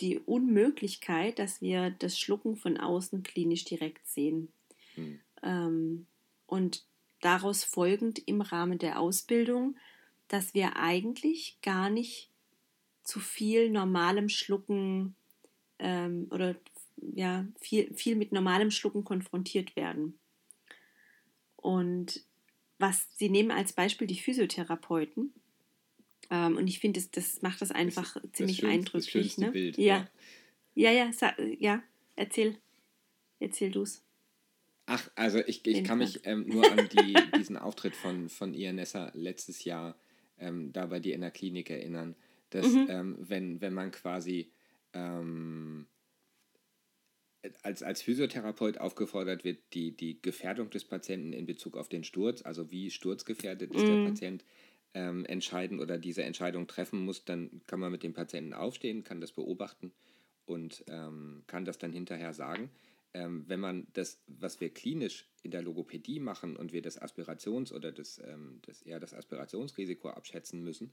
die Unmöglichkeit, dass wir das Schlucken von außen klinisch direkt sehen. Hm. Ähm, und daraus folgend im Rahmen der Ausbildung, dass wir eigentlich gar nicht zu viel normalem Schlucken ähm, oder ja, viel, viel mit normalem Schlucken konfrontiert werden. Und was Sie nehmen als Beispiel die Physiotherapeuten, ähm, und ich finde, das, das macht das einfach das, ziemlich das eindrücklich. Das ne? Bild, ja. Ja, ja, ja, ja, erzähl. Erzähl du's. Ach, also ich, ich kann mich ähm, nur an die, diesen Auftritt von, von Ianessa letztes Jahr ähm, da bei dir in der Klinik erinnern, dass mhm. ähm, wenn, wenn man quasi ähm, als, als Physiotherapeut aufgefordert wird, die, die Gefährdung des Patienten in Bezug auf den Sturz, also wie sturzgefährdet ist mhm. der Patient, ähm, entscheiden oder diese Entscheidung treffen muss, dann kann man mit dem Patienten aufstehen, kann das beobachten und ähm, kann das dann hinterher sagen. Ähm, wenn man das, was wir klinisch in der Logopädie machen und wir das Aspirations- oder das, ähm, das eher das Aspirationsrisiko abschätzen müssen,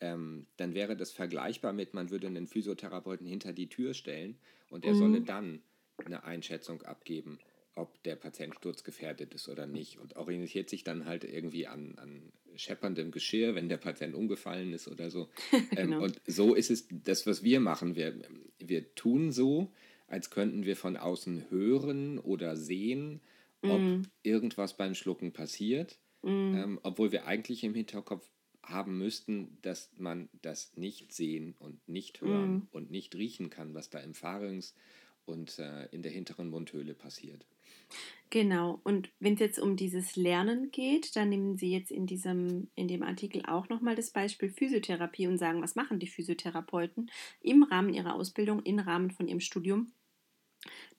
ähm, dann wäre das vergleichbar mit, man würde einen Physiotherapeuten hinter die Tür stellen und er mhm. solle dann eine Einschätzung abgeben, ob der Patient sturzgefährdet ist oder nicht und orientiert sich dann halt irgendwie an, an schepperndem Geschirr, wenn der Patient umgefallen ist oder so. Ähm, genau. und so ist es das, was wir machen. Wir, wir tun so, als könnten wir von außen hören oder sehen, ob mm. irgendwas beim Schlucken passiert, mm. ähm, obwohl wir eigentlich im Hinterkopf haben müssten, dass man das nicht sehen und nicht hören mm. und nicht riechen kann, was da im Pharynx und äh, in der hinteren Mundhöhle passiert. Genau. Und wenn es jetzt um dieses Lernen geht, dann nehmen Sie jetzt in diesem, in dem Artikel auch nochmal das Beispiel Physiotherapie und sagen, was machen die Physiotherapeuten im Rahmen ihrer Ausbildung, im Rahmen von ihrem Studium?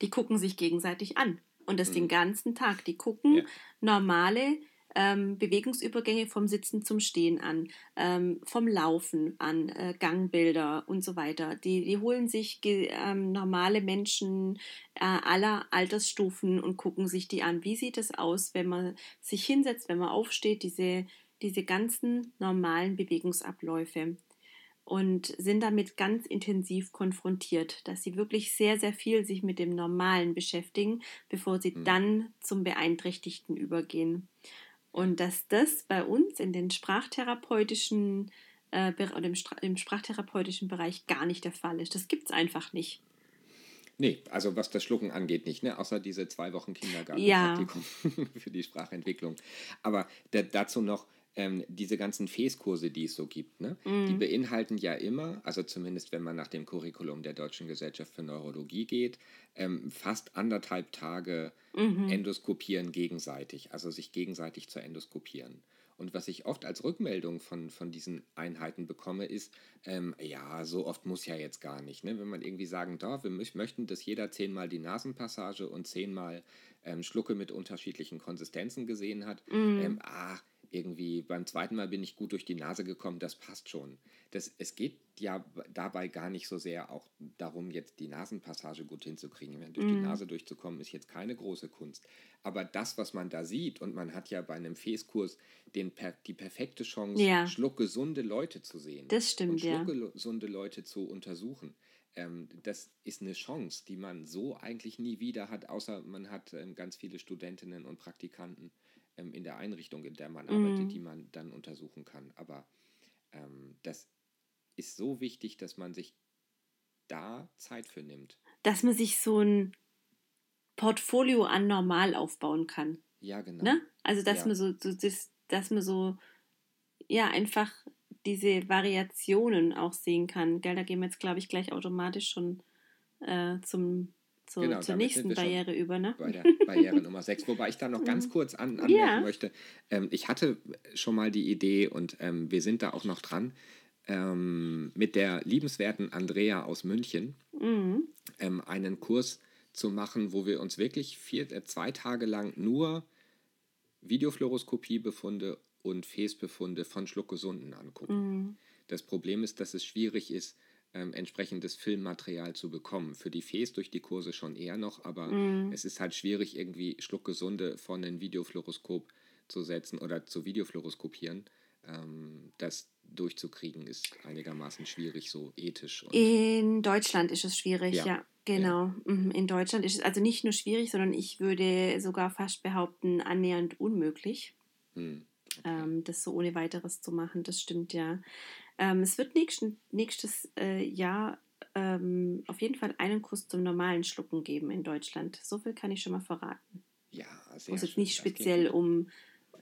Die gucken sich gegenseitig an. Und das mhm. den ganzen Tag. Die gucken ja. normale ähm, Bewegungsübergänge vom Sitzen zum Stehen an, ähm, vom Laufen an, äh, Gangbilder und so weiter. Die, die holen sich ähm, normale Menschen äh, aller Altersstufen und gucken sich die an. Wie sieht es aus, wenn man sich hinsetzt, wenn man aufsteht, diese, diese ganzen normalen Bewegungsabläufe und sind damit ganz intensiv konfrontiert, dass sie wirklich sehr, sehr viel sich mit dem Normalen beschäftigen, bevor sie mhm. dann zum Beeinträchtigten übergehen. Und dass das bei uns in den sprachtherapeutischen äh, oder im, im sprachtherapeutischen Bereich gar nicht der Fall ist. Das gibt es einfach nicht. Nee, also was das Schlucken angeht, nicht, ne? außer diese zwei Wochen Kindergartenpraktikum ja. für die Sprachentwicklung. Aber dazu noch, ähm, diese ganzen FES-Kurse, die es so gibt, ne? Mm. die mhm. beinhalten ja immer, also zumindest wenn man nach dem Curriculum der Deutschen Gesellschaft für Neurologie geht, ähm, fast anderthalb Tage mhm. endoskopieren gegenseitig, also sich gegenseitig zu endoskopieren. Und was ich oft als Rückmeldung von, von diesen Einheiten bekomme, ist, ähm, ja, so oft muss ja jetzt gar nicht. Ne? Wenn man irgendwie sagen darf, wir möchten, dass jeder zehnmal die Nasenpassage und zehnmal ähm, Schlucke mit unterschiedlichen Konsistenzen gesehen hat, mm. ähm, ah, irgendwie beim zweiten Mal bin ich gut durch die Nase gekommen, das passt schon. Das, es geht ja dabei gar nicht so sehr auch darum, jetzt die Nasenpassage gut hinzukriegen. Durch mm. die mhm. Nase durchzukommen, ist jetzt keine große Kunst. Aber das, was man da sieht, und man hat ja bei einem Fäßkurs den, die perfekte Chance, ja. schluckgesunde Leute zu sehen. Das stimmt, und schluckgesunde ja. Leute zu untersuchen. Ähm, das ist eine Chance, die man so eigentlich nie wieder hat, außer man hat ähm, ganz viele Studentinnen und Praktikanten ähm, in der Einrichtung, in der man mhm. arbeitet, die man dann untersuchen kann. Aber ähm, das ist so wichtig, dass man sich da Zeit für nimmt. Dass man sich so ein Portfolio an normal aufbauen kann. Ja, genau. Ne? Also dass ja. man so, so das, dass man so ja einfach diese Variationen auch sehen kann. Gell, da gehen wir jetzt, glaube ich, gleich automatisch schon äh, zum zu, genau, zur nächsten Barriere über, ne? Bei der Barriere Nummer 6, wobei ich da noch ganz mhm. kurz an, anmerken ja. möchte. Ähm, ich hatte schon mal die Idee und ähm, wir sind da auch noch dran, ähm, mit der liebenswerten Andrea aus München mhm. Ähm, einen Kurs zu machen, wo wir uns wirklich vier, äh, zwei Tage lang nur Videofluoroskopiebefunde und Fäßbefunde von Schluckgesunden angucken. Mhm. Das Problem ist, dass es schwierig ist, ähm, entsprechendes Filmmaterial zu bekommen. Für die Fes durch die Kurse schon eher noch, aber mm. es ist halt schwierig, irgendwie Schluckgesunde von einem Videofluoroskop zu setzen oder zu Videofluoroskopieren. Ähm, das durchzukriegen ist einigermaßen schwierig, so ethisch. In Deutschland ist es schwierig, ja. ja genau. Mhm, in Deutschland ist es also nicht nur schwierig, sondern ich würde sogar fast behaupten, annähernd unmöglich. Hm. Okay. Ähm, das so ohne weiteres zu machen, das stimmt ja. Ähm, es wird nächsten, nächstes äh, Jahr ähm, auf jeden Fall einen Kurs zum normalen Schlucken geben in Deutschland. So viel kann ich schon mal verraten. Ja, sehr Wo es jetzt nicht speziell um,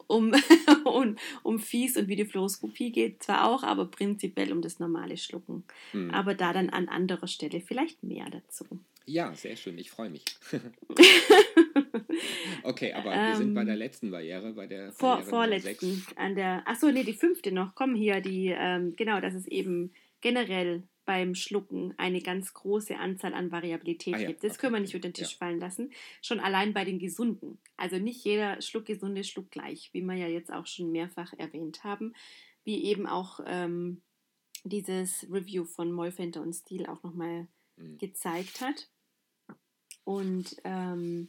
um, um, um Fies und Videofluoroskopie geht, zwar auch, aber prinzipiell um das normale Schlucken. Hm. Aber da dann an anderer Stelle vielleicht mehr dazu. Ja, sehr schön, ich freue mich. okay, aber ähm, wir sind bei der ähm, letzten Barriere, bei der vor, Barriere vorletzten. An der, achso, nee, die fünfte noch. Komm hier, die, ähm, genau, dass es eben generell beim Schlucken eine ganz große Anzahl an Variabilität ah, ja. gibt. Das okay. können wir nicht unter den Tisch ja. fallen lassen. Schon allein bei den Gesunden. Also nicht jeder Schluckgesunde schluckt gleich, wie wir ja jetzt auch schon mehrfach erwähnt haben. Wie eben auch ähm, dieses Review von Mollfenter und Stil auch nochmal mhm. gezeigt hat. Und ähm,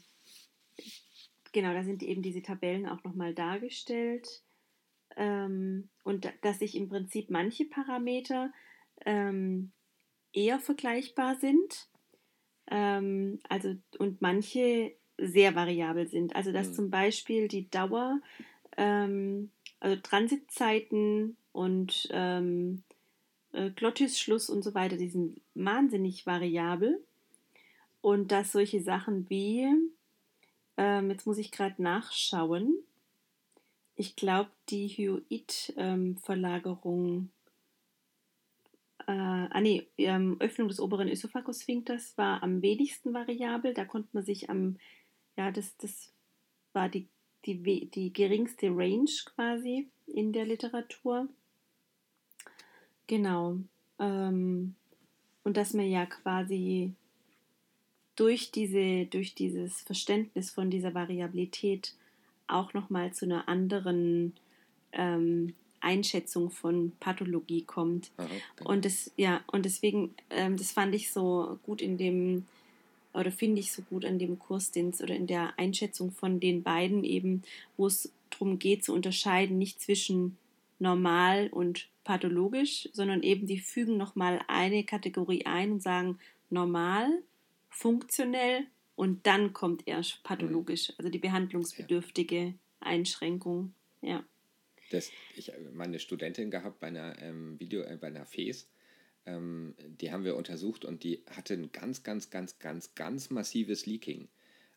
genau, da sind eben diese Tabellen auch nochmal dargestellt. Ähm, und dass sich im Prinzip manche Parameter ähm, eher vergleichbar sind. Ähm, also, und manche sehr variabel sind. Also dass mhm. zum Beispiel die Dauer, ähm, also Transitzeiten und ähm, äh, Glottisschluss und so weiter, die sind wahnsinnig variabel und dass solche Sachen wie, ähm, jetzt muss ich gerade nachschauen, ich glaube, die Hyoid-Verlagerung, ähm, äh, ah nee, ähm, Öffnung des oberen Ösophagussphinkters war am wenigsten variabel. Da konnte man sich am, ja, das, das war die, die, die geringste Range quasi in der Literatur. Genau. Ähm, und dass man ja quasi durch, diese, durch dieses Verständnis von dieser Variabilität auch nochmal zu einer anderen ähm, Einschätzung von Pathologie kommt. Aha, genau. Und das, ja, und deswegen, ähm, das fand ich so gut in dem, oder finde ich so gut an dem Kursdienst oder in der Einschätzung von den beiden eben, wo es darum geht zu unterscheiden, nicht zwischen normal und pathologisch, sondern eben die fügen nochmal eine Kategorie ein und sagen normal funktionell und dann kommt erst pathologisch, also die behandlungsbedürftige Einschränkung. Ja. Das, ich habe meine Studentin gehabt bei einer ähm, Video, äh, bei einer FES, ähm, die haben wir untersucht und die hatte ein ganz, ganz, ganz, ganz, ganz massives Leaking.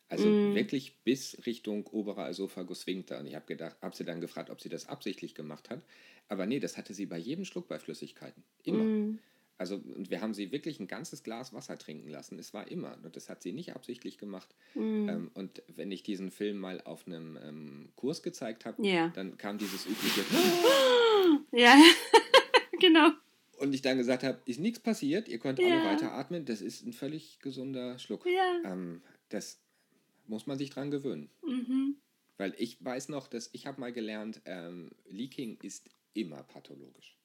Also mm. wirklich bis Richtung oberer Esophagus Sphincter. Und ich habe gedacht, habe sie dann gefragt, ob sie das absichtlich gemacht hat. Aber nee, das hatte sie bei jedem Schluck bei Flüssigkeiten. Immer. Mm. Also, und wir haben sie wirklich ein ganzes Glas Wasser trinken lassen. Es war immer. Und das hat sie nicht absichtlich gemacht. Mm. Ähm, und wenn ich diesen Film mal auf einem ähm, Kurs gezeigt habe, yeah. dann kam dieses übliche. ja, genau. Und ich dann gesagt habe, ist nichts passiert, ihr könnt ja. alle weiter atmen, das ist ein völlig gesunder Schluck. Ja. Ähm, das muss man sich dran gewöhnen. Mhm. Weil ich weiß noch, dass ich habe mal gelernt, ähm, Leaking ist immer pathologisch.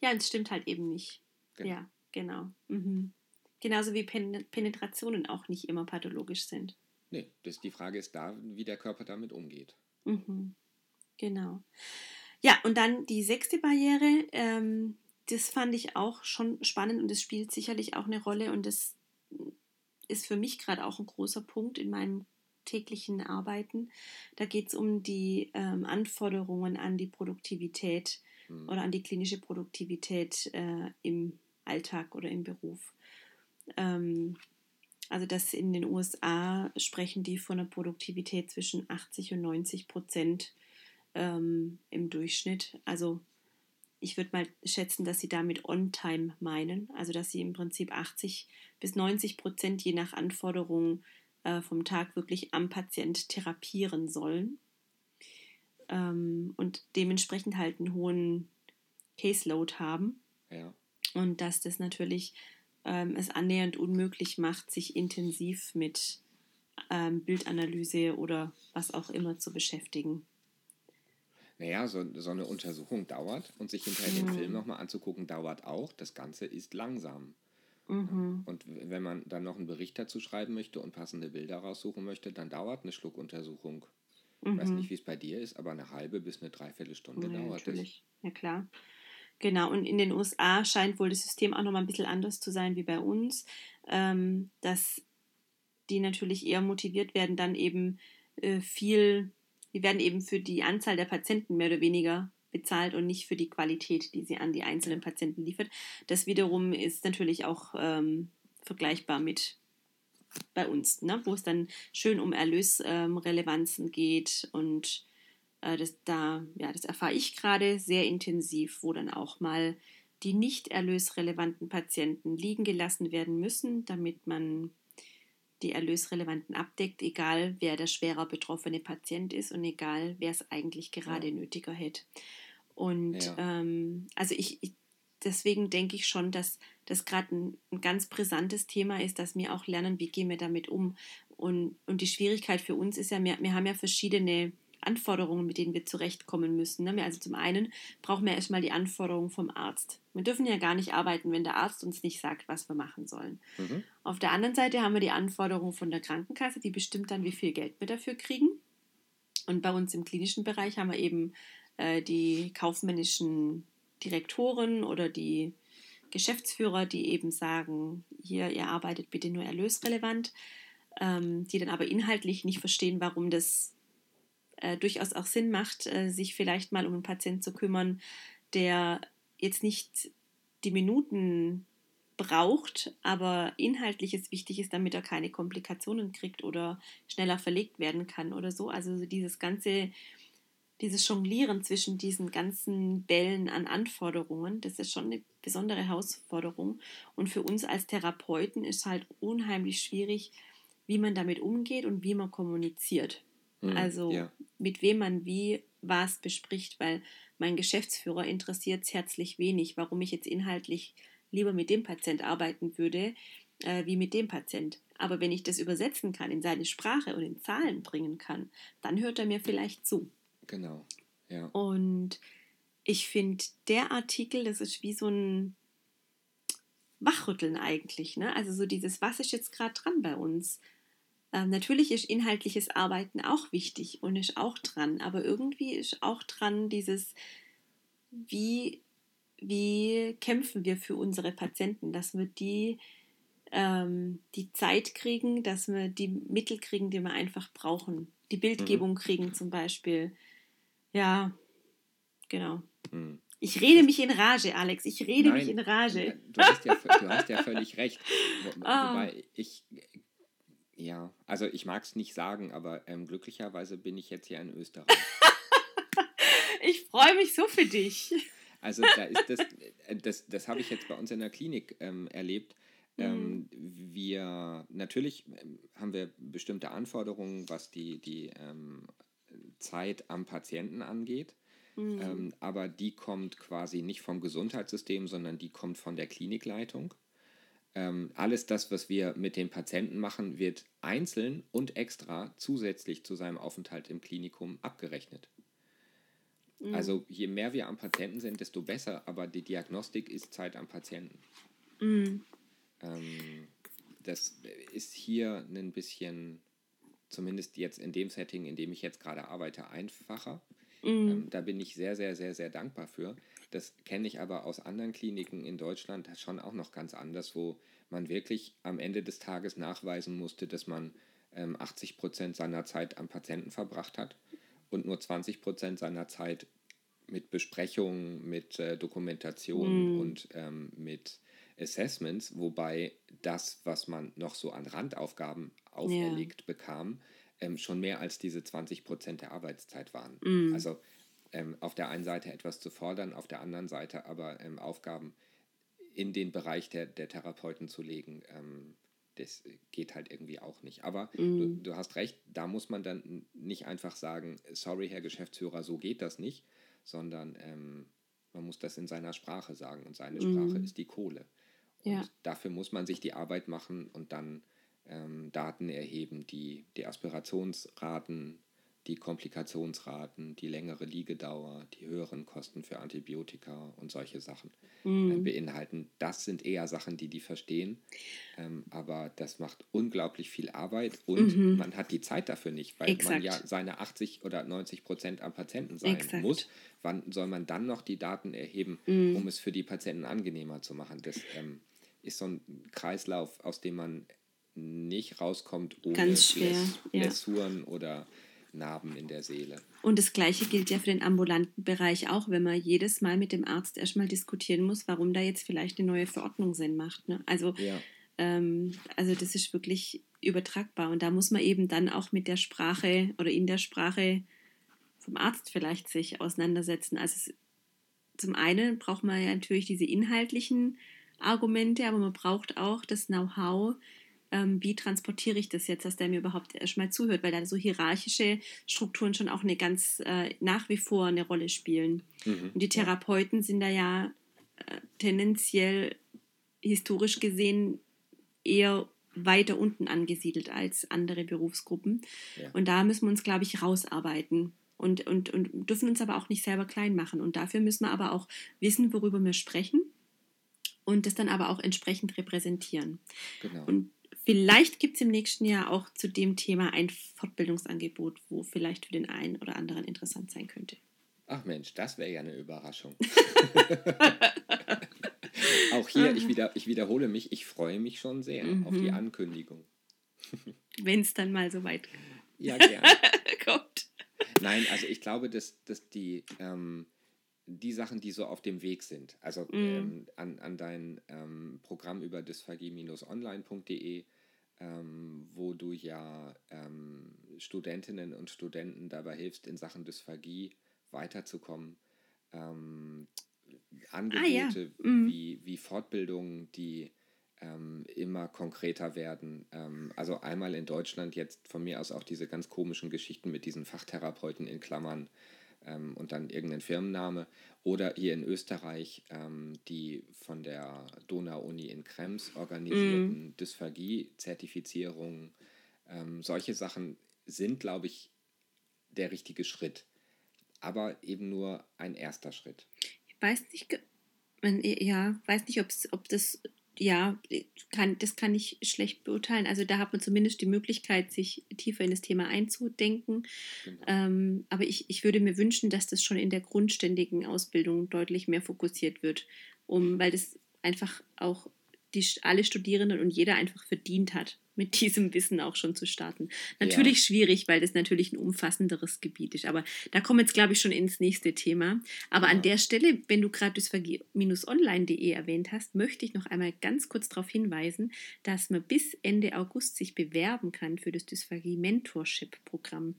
Ja, es stimmt halt eben nicht. Genau. Ja, genau. Mhm. Genauso wie Pen Penetrationen auch nicht immer pathologisch sind. Nee, das, die Frage ist da, wie der Körper damit umgeht. Mhm. Genau. Ja, und dann die sechste Barriere, ähm, das fand ich auch schon spannend und das spielt sicherlich auch eine Rolle und das ist für mich gerade auch ein großer Punkt in meinem täglichen Arbeiten. Da geht es um die ähm, Anforderungen an die Produktivität mhm. oder an die klinische Produktivität äh, im Alltag oder im Beruf. Ähm, also dass in den USA sprechen die von einer Produktivität zwischen 80 und 90 Prozent ähm, im Durchschnitt. Also ich würde mal schätzen, dass sie damit On-Time meinen, also dass sie im Prinzip 80 bis 90 Prozent je nach Anforderung äh, vom Tag wirklich am Patient therapieren sollen ähm, und dementsprechend halt einen hohen Caseload haben. Ja. Und dass das natürlich ähm, es annähernd unmöglich macht, sich intensiv mit ähm, Bildanalyse oder was auch immer zu beschäftigen. Naja, so, so eine Untersuchung dauert und sich hinterher mhm. den Film nochmal anzugucken, dauert auch. Das Ganze ist langsam. Mhm. Und wenn man dann noch einen Bericht dazu schreiben möchte und passende Bilder raussuchen möchte, dann dauert eine Schluckuntersuchung. Mhm. Ich weiß nicht, wie es bei dir ist, aber eine halbe bis eine Dreiviertelstunde ja, dauert natürlich. es. Ja, klar. Genau, und in den USA scheint wohl das System auch nochmal ein bisschen anders zu sein wie bei uns, ähm, dass die natürlich eher motiviert werden, dann eben äh, viel die werden eben für die Anzahl der Patienten mehr oder weniger bezahlt und nicht für die Qualität, die sie an die einzelnen Patienten liefert. Das wiederum ist natürlich auch ähm, vergleichbar mit bei uns, ne? wo es dann schön um Erlösrelevanzen ähm, geht und das da, ja, das erfahre ich gerade sehr intensiv, wo dann auch mal die nicht erlösrelevanten Patienten liegen gelassen werden müssen, damit man die Erlösrelevanten abdeckt, egal wer der schwerer betroffene Patient ist und egal wer es eigentlich gerade ja. nötiger hätte. Und ja. ähm, also ich, ich, deswegen denke ich schon, dass das gerade ein, ein, ganz brisantes Thema ist, dass wir auch lernen, wie gehen wir damit um. Und, und die Schwierigkeit für uns ist ja, wir, wir haben ja verschiedene Anforderungen, mit denen wir zurechtkommen müssen. Ne? Also zum einen brauchen wir erstmal die Anforderungen vom Arzt. Wir dürfen ja gar nicht arbeiten, wenn der Arzt uns nicht sagt, was wir machen sollen. Mhm. Auf der anderen Seite haben wir die Anforderungen von der Krankenkasse, die bestimmt dann, wie viel Geld wir dafür kriegen. Und bei uns im klinischen Bereich haben wir eben äh, die kaufmännischen Direktoren oder die Geschäftsführer, die eben sagen, hier, ihr arbeitet bitte nur erlösrelevant, ähm, die dann aber inhaltlich nicht verstehen, warum das äh, durchaus auch Sinn macht, äh, sich vielleicht mal um einen Patienten zu kümmern, der jetzt nicht die Minuten braucht, aber inhaltliches wichtig ist, damit er keine Komplikationen kriegt oder schneller verlegt werden kann oder so. Also dieses ganze, dieses Jonglieren zwischen diesen ganzen Bällen an Anforderungen, das ist schon eine besondere Herausforderung. Und für uns als Therapeuten ist halt unheimlich schwierig, wie man damit umgeht und wie man kommuniziert. Mhm, also ja. mit wem man wie was bespricht, weil mein Geschäftsführer interessiert es herzlich wenig, warum ich jetzt inhaltlich lieber mit dem Patient arbeiten würde, äh, wie mit dem Patient. Aber wenn ich das übersetzen kann, in seine Sprache und in Zahlen bringen kann, dann hört er mir vielleicht zu. Genau, ja. Und ich finde, der Artikel, das ist wie so ein Wachrütteln eigentlich. Ne? Also so dieses, was ist jetzt gerade dran bei uns? Ähm, natürlich ist inhaltliches Arbeiten auch wichtig und ist auch dran, aber irgendwie ist auch dran dieses, wie, wie kämpfen wir für unsere Patienten, dass wir die, ähm, die Zeit kriegen, dass wir die Mittel kriegen, die wir einfach brauchen. Die Bildgebung mhm. kriegen zum Beispiel. Ja, genau. Mhm. Ich rede mich in Rage, Alex. Ich rede Nein, mich in Rage. Du hast ja, du hast ja völlig recht. Wo, ah. Wobei ich ja, also ich mag es nicht sagen, aber ähm, glücklicherweise bin ich jetzt hier in Österreich. ich freue mich so für dich. Also da ist das, äh, das, das habe ich jetzt bei uns in der Klinik ähm, erlebt. Ähm, mhm. wir natürlich ähm, haben wir bestimmte Anforderungen, was die, die ähm, Zeit am Patienten angeht. Mhm. Ähm, aber die kommt quasi nicht vom Gesundheitssystem, sondern die kommt von der Klinikleitung. Ähm, alles das, was wir mit dem Patienten machen, wird einzeln und extra zusätzlich zu seinem Aufenthalt im Klinikum abgerechnet. Mhm. Also je mehr wir am Patienten sind, desto besser, aber die Diagnostik ist Zeit am Patienten. Mhm. Ähm, das ist hier ein bisschen, zumindest jetzt in dem Setting, in dem ich jetzt gerade arbeite, einfacher. Mhm. Ähm, da bin ich sehr, sehr, sehr, sehr dankbar für. Das kenne ich aber aus anderen Kliniken in Deutschland schon auch noch ganz anders, wo man wirklich am Ende des Tages nachweisen musste, dass man ähm, 80 Prozent seiner Zeit am Patienten verbracht hat und nur 20 Prozent seiner Zeit mit Besprechungen, mit äh, Dokumentation mm. und ähm, mit Assessments, wobei das, was man noch so an Randaufgaben auferlegt ja. bekam, ähm, schon mehr als diese 20 Prozent der Arbeitszeit waren. Mm. Also ähm, auf der einen Seite etwas zu fordern, auf der anderen Seite aber ähm, Aufgaben in den Bereich der, der Therapeuten zu legen, ähm, das geht halt irgendwie auch nicht. Aber mm. du, du, hast recht, da muss man dann nicht einfach sagen, sorry, Herr Geschäftsführer, so geht das nicht, sondern ähm, man muss das in seiner Sprache sagen und seine mm. Sprache ist die Kohle. Und ja. dafür muss man sich die Arbeit machen und dann ähm, Daten erheben, die die Aspirationsraten die Komplikationsraten, die längere Liegedauer, die höheren Kosten für Antibiotika und solche Sachen mm. äh, beinhalten. Das sind eher Sachen, die die verstehen. Ähm, aber das macht unglaublich viel Arbeit und mhm. man hat die Zeit dafür nicht, weil Exakt. man ja seine 80 oder 90 Prozent am Patienten sein Exakt. muss. Wann soll man dann noch die Daten erheben, mm. um es für die Patienten angenehmer zu machen? Das ähm, ist so ein Kreislauf, aus dem man nicht rauskommt ohne Ganz schwer, Blessuren ja. oder Narben in der Seele. Und das Gleiche gilt ja für den ambulanten Bereich auch, wenn man jedes Mal mit dem Arzt erstmal diskutieren muss, warum da jetzt vielleicht eine neue Verordnung Sinn macht. Ne? Also, ja. ähm, also das ist wirklich übertragbar. Und da muss man eben dann auch mit der Sprache oder in der Sprache vom Arzt vielleicht sich auseinandersetzen. Also es, zum einen braucht man ja natürlich diese inhaltlichen Argumente, aber man braucht auch das Know-how, ähm, wie transportiere ich das jetzt, dass der mir überhaupt erstmal zuhört, weil da so hierarchische Strukturen schon auch eine ganz äh, nach wie vor eine Rolle spielen. Mhm. Und die Therapeuten sind da ja äh, tendenziell historisch gesehen eher weiter unten angesiedelt als andere Berufsgruppen. Ja. Und da müssen wir uns, glaube ich, rausarbeiten. Und, und, und dürfen uns aber auch nicht selber klein machen. Und dafür müssen wir aber auch wissen, worüber wir sprechen und das dann aber auch entsprechend repräsentieren. Genau. Und Vielleicht gibt es im nächsten Jahr auch zu dem Thema ein Fortbildungsangebot, wo vielleicht für den einen oder anderen interessant sein könnte. Ach Mensch, das wäre ja eine Überraschung. auch hier, ich, wieder, ich wiederhole mich, ich freue mich schon sehr mhm. auf die mhm. Ankündigung. Wenn es dann mal so weit ja, gerne. kommt. Nein, also ich glaube, dass, dass die, ähm, die Sachen, die so auf dem Weg sind, also mm. ähm, an, an dein ähm, Programm über dysphagie-online.de ähm, wo du ja ähm, Studentinnen und Studenten dabei hilfst, in Sachen Dysphagie weiterzukommen. Ähm, Angebote ah, ja. mhm. wie, wie Fortbildungen, die ähm, immer konkreter werden. Ähm, also einmal in Deutschland jetzt von mir aus auch diese ganz komischen Geschichten mit diesen Fachtherapeuten in Klammern ähm, und dann irgendein Firmenname. Oder hier in Österreich ähm, die von der Donau-Uni in Krems organisierten mm. Dysphagie-Zertifizierungen. Ähm, solche Sachen sind, glaube ich, der richtige Schritt. Aber eben nur ein erster Schritt. Ich weiß nicht, ja, weiß nicht, ob das ja, kann, das kann ich schlecht beurteilen. Also da hat man zumindest die Möglichkeit, sich tiefer in das Thema einzudenken. Genau. Ähm, aber ich, ich würde mir wünschen, dass das schon in der grundständigen Ausbildung deutlich mehr fokussiert wird, um, weil das einfach auch die alle Studierenden und jeder einfach verdient hat, mit diesem Wissen auch schon zu starten. Natürlich ja. schwierig, weil das natürlich ein umfassenderes Gebiet ist. Aber da kommen wir jetzt, glaube ich, schon ins nächste Thema. Aber ja. an der Stelle, wenn du gerade das onlinede erwähnt hast, möchte ich noch einmal ganz kurz darauf hinweisen, dass man bis Ende August sich bewerben kann für das Dysphagie Mentorship Programm.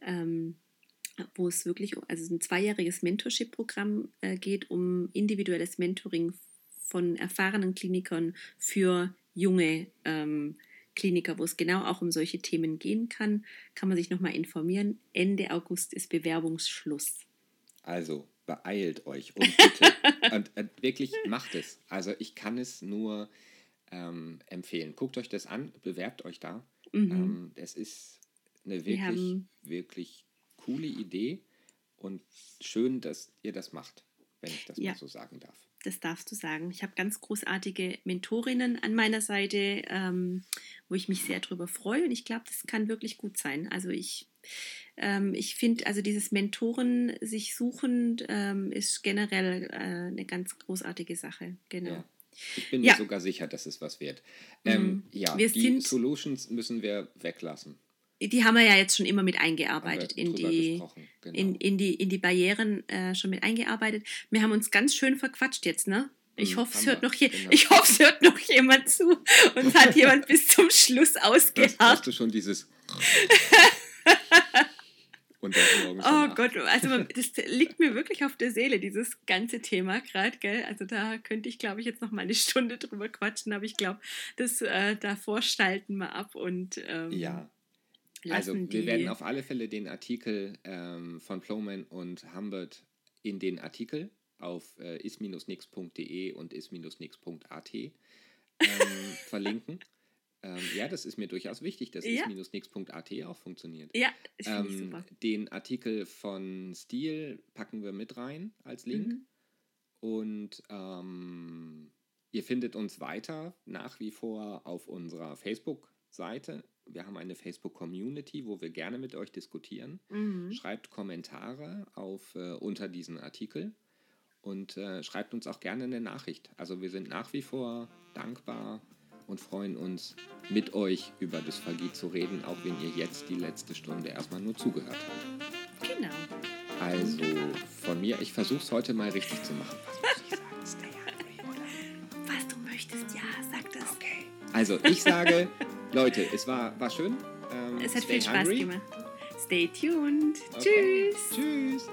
Ähm, wo es wirklich also ein zweijähriges Mentorship-Programm äh, geht, um individuelles Mentoring von erfahrenen Klinikern für junge ähm, Kliniker, wo es genau auch um solche Themen gehen kann, kann man sich nochmal informieren. Ende August ist Bewerbungsschluss. Also beeilt euch und bitte und, und, wirklich macht es. Also ich kann es nur ähm, empfehlen. Guckt euch das an, bewerbt euch da. Mhm. Ähm, es ist eine wirklich, wirklich coole Idee und schön, dass ihr das macht, wenn ich das ja. mal so sagen darf. Das darfst du sagen. Ich habe ganz großartige Mentorinnen an meiner Seite, ähm, wo ich mich sehr drüber freue und ich glaube, das kann wirklich gut sein. Also ich, ähm, ich finde, also dieses Mentoren sich suchen ähm, ist generell äh, eine ganz großartige Sache. Genau. Ja. Ich bin ja. mir sogar sicher, dass es was wird. Ähm, mhm. Ja, wir die Solutions müssen wir weglassen die haben wir ja jetzt schon immer mit eingearbeitet in die, genau. in, in, die, in die Barrieren äh, schon mit eingearbeitet. Wir haben uns ganz schön verquatscht jetzt, ne? Ich hm, hoffe, es hört noch hier, genau. ich hoffe, es hört noch jemand zu und es hat jemand bis zum Schluss ausgeharrt. Hast du schon dieses und oh. Gott, also man, das liegt mir wirklich auf der Seele, dieses ganze Thema gerade, gell? Also da könnte ich, glaube ich, jetzt noch mal eine Stunde drüber quatschen, aber ich glaube, das äh, davor stalten wir ab und ähm, ja. Also wir werden auf alle Fälle den Artikel ähm, von Plowman und Humbert in den Artikel auf äh, is-nix.de und is-nix.at ähm, verlinken. Ähm, ja, das ist mir durchaus wichtig, dass ja. is-nix.at auch funktioniert. Ja, ich ähm, super. Den Artikel von Steel packen wir mit rein als Link. Mhm. Und ähm, ihr findet uns weiter nach wie vor auf unserer Facebook-Seite wir haben eine Facebook-Community, wo wir gerne mit euch diskutieren. Mhm. Schreibt Kommentare auf, äh, unter diesen Artikel und äh, schreibt uns auch gerne eine Nachricht. Also wir sind nach wie vor dankbar und freuen uns, mit euch über Dysphagie zu reden, auch wenn ihr jetzt die letzte Stunde erstmal nur zugehört habt. Genau. Also von mir, ich versuche es heute mal richtig zu machen. Was? Was du möchtest, ja, sag das. Okay. Also ich sage Leute, es war, war schön. Ähm, es hat viel Spaß hungry. gemacht. Stay tuned. Okay. Tschüss. Tschüss.